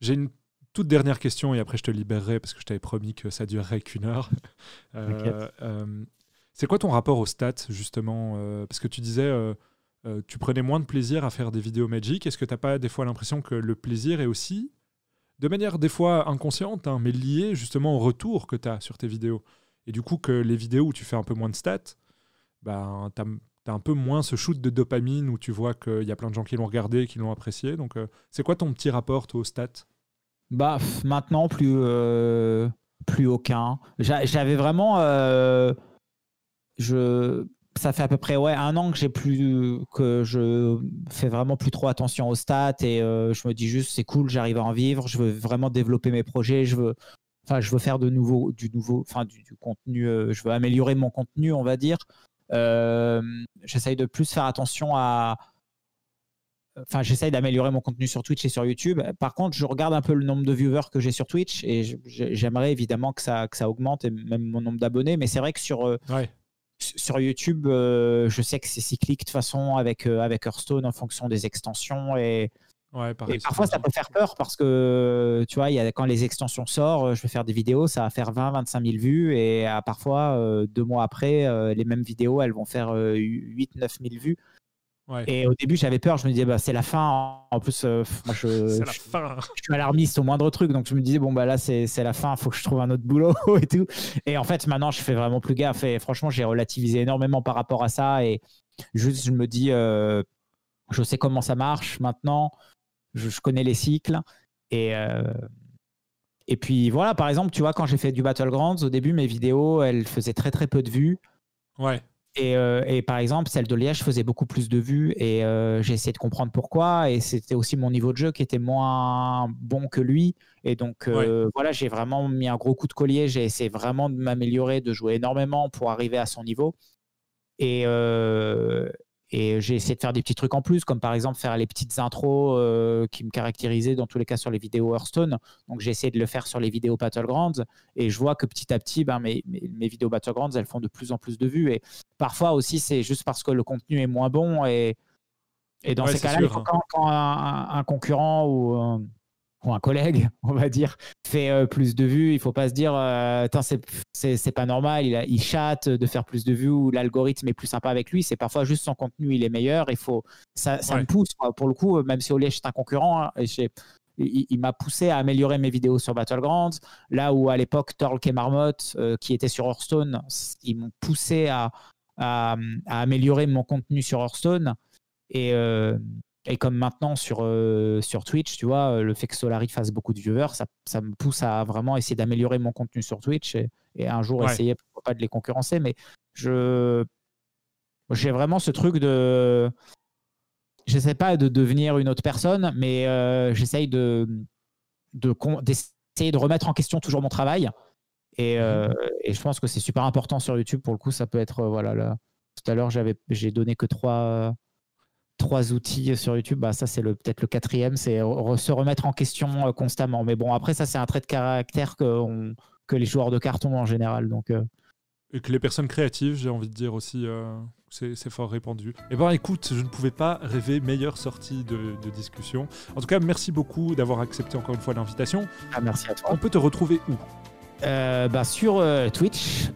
J'ai une toute dernière question et après je te libérerai parce que je t'avais promis que ça durerait qu'une heure. c'est quoi ton rapport aux stats justement Parce que tu disais, tu prenais moins de plaisir à faire des vidéos Magic. Est-ce que tu n'as pas des fois l'impression que le plaisir est aussi de manière des fois inconsciente, hein, mais liée justement au retour que tu as sur tes vidéos. Et du coup, que les vidéos où tu fais un peu moins de stats, ben, tu as, un peu moins ce shoot de dopamine où tu vois qu'il y a plein de gens qui l'ont regardé, qui l'ont apprécié. Donc, euh, c'est quoi ton petit rapport aux stats? Bah, maintenant, plus, euh, plus aucun. J'avais vraiment. Euh, je ça fait à peu près ouais, un an que j'ai plus que je fais vraiment plus trop attention aux stats et euh, je me dis juste c'est cool, j'arrive à en vivre, je veux vraiment développer mes projets, je veux enfin je veux faire de nouveau du nouveau enfin du, contenu, euh, je veux améliorer mon contenu, on va dire. Euh, j'essaye de plus faire attention à enfin j'essaye d'améliorer mon contenu sur Twitch et sur YouTube. Par contre, je regarde un peu le nombre de viewers que j'ai sur Twitch et j'aimerais évidemment que ça que ça augmente et même mon nombre d'abonnés, mais c'est vrai que sur sur YouTube, euh, je sais que c'est cyclique de toute façon avec, euh, avec Hearthstone en fonction des extensions et, Ouais, pareil, Et parfois, ça peut faire peur parce que, tu vois, y a, quand les extensions sortent, je vais faire des vidéos, ça va faire 20, 25 000 vues. Et à, parfois, euh, deux mois après, euh, les mêmes vidéos, elles vont faire 8, 9 000 vues. Ouais. Et au début, j'avais peur. Je me disais, bah, c'est la fin. En plus, euh, moi, je, C'est la je- fin. je suis alarmiste au moindre truc. Donc, je me disais, bon, bah là, c'est c'est la fin. faut que je trouve un autre boulot et tout. Et en fait, maintenant, je fais vraiment plus gaffe. Et franchement, j'ai relativisé énormément par rapport à ça. Et juste, je me dis, euh, je sais comment ça marche maintenant. Je, je connais les cycles. Et, euh, et puis, voilà, par exemple, tu vois, quand j'ai fait du Battlegrounds, au début, mes vidéos, elles faisaient très, très peu de vues. Ouais. Et, euh, et par exemple, celle de Liège faisait beaucoup plus de vues et euh, j'ai essayé de comprendre pourquoi. Et c'était aussi mon niveau de jeu qui était moins bon que lui. Et donc, euh, voilà, j'ai vraiment mis un gros coup de collier. J'ai essayé vraiment de m'améliorer, de jouer énormément pour arriver à son niveau. Et, et j'ai essayé de faire des petits trucs en plus, comme par exemple faire les petites intros euh, qui me caractérisaient dans tous les cas sur les vidéos Hearthstone. Donc j'ai essayé de le faire sur les vidéos Battlegrounds et je vois que petit à petit, ben, mes, mes, mes vidéos Battlegrounds, elles font de plus en plus de vues. Et parfois aussi, c'est juste parce que le contenu est moins bon. Et, et dans Ouais, ces cas-là, hein. quand, quand un, un concurrent ou un, ou un collègue, on va dire, fait euh, plus de vues, il faut pas se dire, euh, c'est- pas normal, il, a- il chatte de faire plus de vues ou l'algorithme est plus sympa avec lui. C'est parfois juste son contenu, il est meilleur. Il faut, ça, ça Ouais. me pousse. quoi. Pour le coup, même si Oliège est un concurrent, hein, et il, il m'a poussé à améliorer mes vidéos sur Battlegrounds. Là où à l'époque, Torque et Marmotte, euh, qui étaient sur Hearthstone, ils m'ont poussé à, à, à améliorer mon contenu sur Hearthstone. Et, euh, et comme maintenant sur, euh, sur Twitch, tu vois, euh, le fait que Solari fasse beaucoup de viewers, ça, ça me pousse à vraiment essayer d'améliorer mon contenu sur Twitch et, et un jour Ouais. essayer, pourquoi pas, de les concurrencer. Mais je j'ai vraiment ce truc de. J'essaie pas de devenir une autre personne, mais euh, j'essaye de de con- d'essayer de remettre en question toujours mon travail. Et, euh, et je pense que c'est super important sur YouTube. Pour le coup, ça peut être voilà. Là, tout à l'heure, j'ai donné que trois trois outils sur YouTube. Bah, ça, c'est le peut-être le quatrième, c'est re- se remettre en question euh, constamment. Mais bon, après, ça, c'est un trait de caractère que on- que les joueurs de carton ont en général. Donc, euh, Et que les personnes créatives, j'ai envie de dire aussi, euh, c'est c'est fort répandu. Et ben écoute, je ne pouvais pas rêver meilleure sortie de, de discussion. En tout cas, merci beaucoup d'avoir accepté encore une fois l'invitation. ah, merci à toi. On peut te retrouver où? Euh, bah, sur Twitch,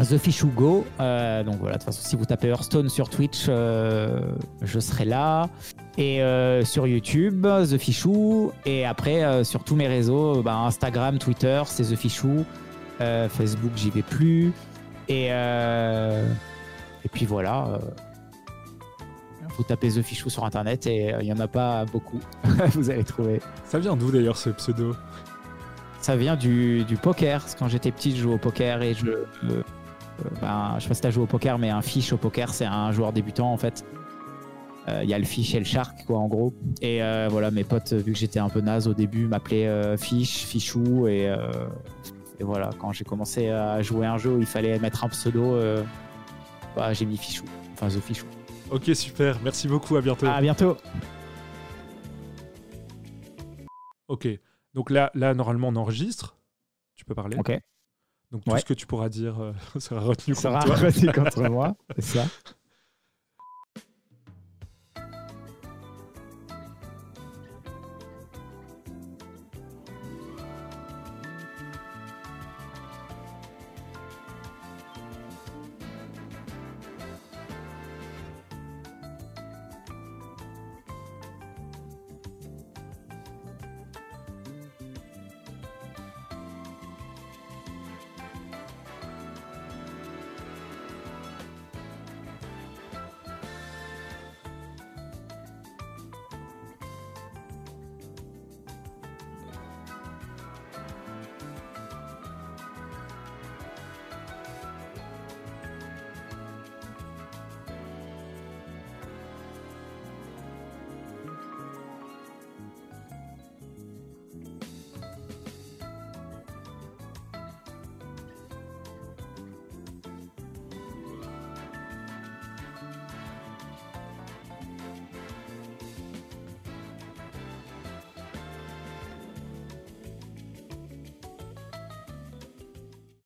The Fish Who Go. Euh, donc voilà, de toute façon, si vous tapez Hearthstone sur Twitch, euh, je serai là. Et euh, sur YouTube, The Fichou. Et après, euh, sur tous mes réseaux, bah, Instagram, Twitter, c'est The Fichou. Facebook, j'y vais plus. Et, et puis voilà. vous tapez The Fichou sur Internet et il n'y en a pas beaucoup. vous allez trouver. Ça vient d'où d'ailleurs ce pseudo? Ça vient du, du poker. Parce que Quand j'étais petit, je jouais au poker et je. euh, ben, je sais pas si t'as joué au poker, mais un fish au poker, c'est un joueur débutant en fait. Euh, Il y a le fish et le shark, quoi, en gros. Et euh, voilà, mes potes, vu que j'étais un peu naze au début, m'appelaient euh, fish, fichou. Et, euh, et voilà, quand j'ai commencé à jouer un jeu où il fallait mettre un pseudo, euh, bah, j'ai mis fichou. Enfin, The Fichou. Ok, super. Merci beaucoup. À bientôt. À bientôt! Ok. Donc là, là, normalement, on enregistre. Tu peux parler. Ok. Donc tout Ouais. ce que tu pourras dire euh, sera retenu Ça contre sera toi. arrêté contre moi, c'est ça.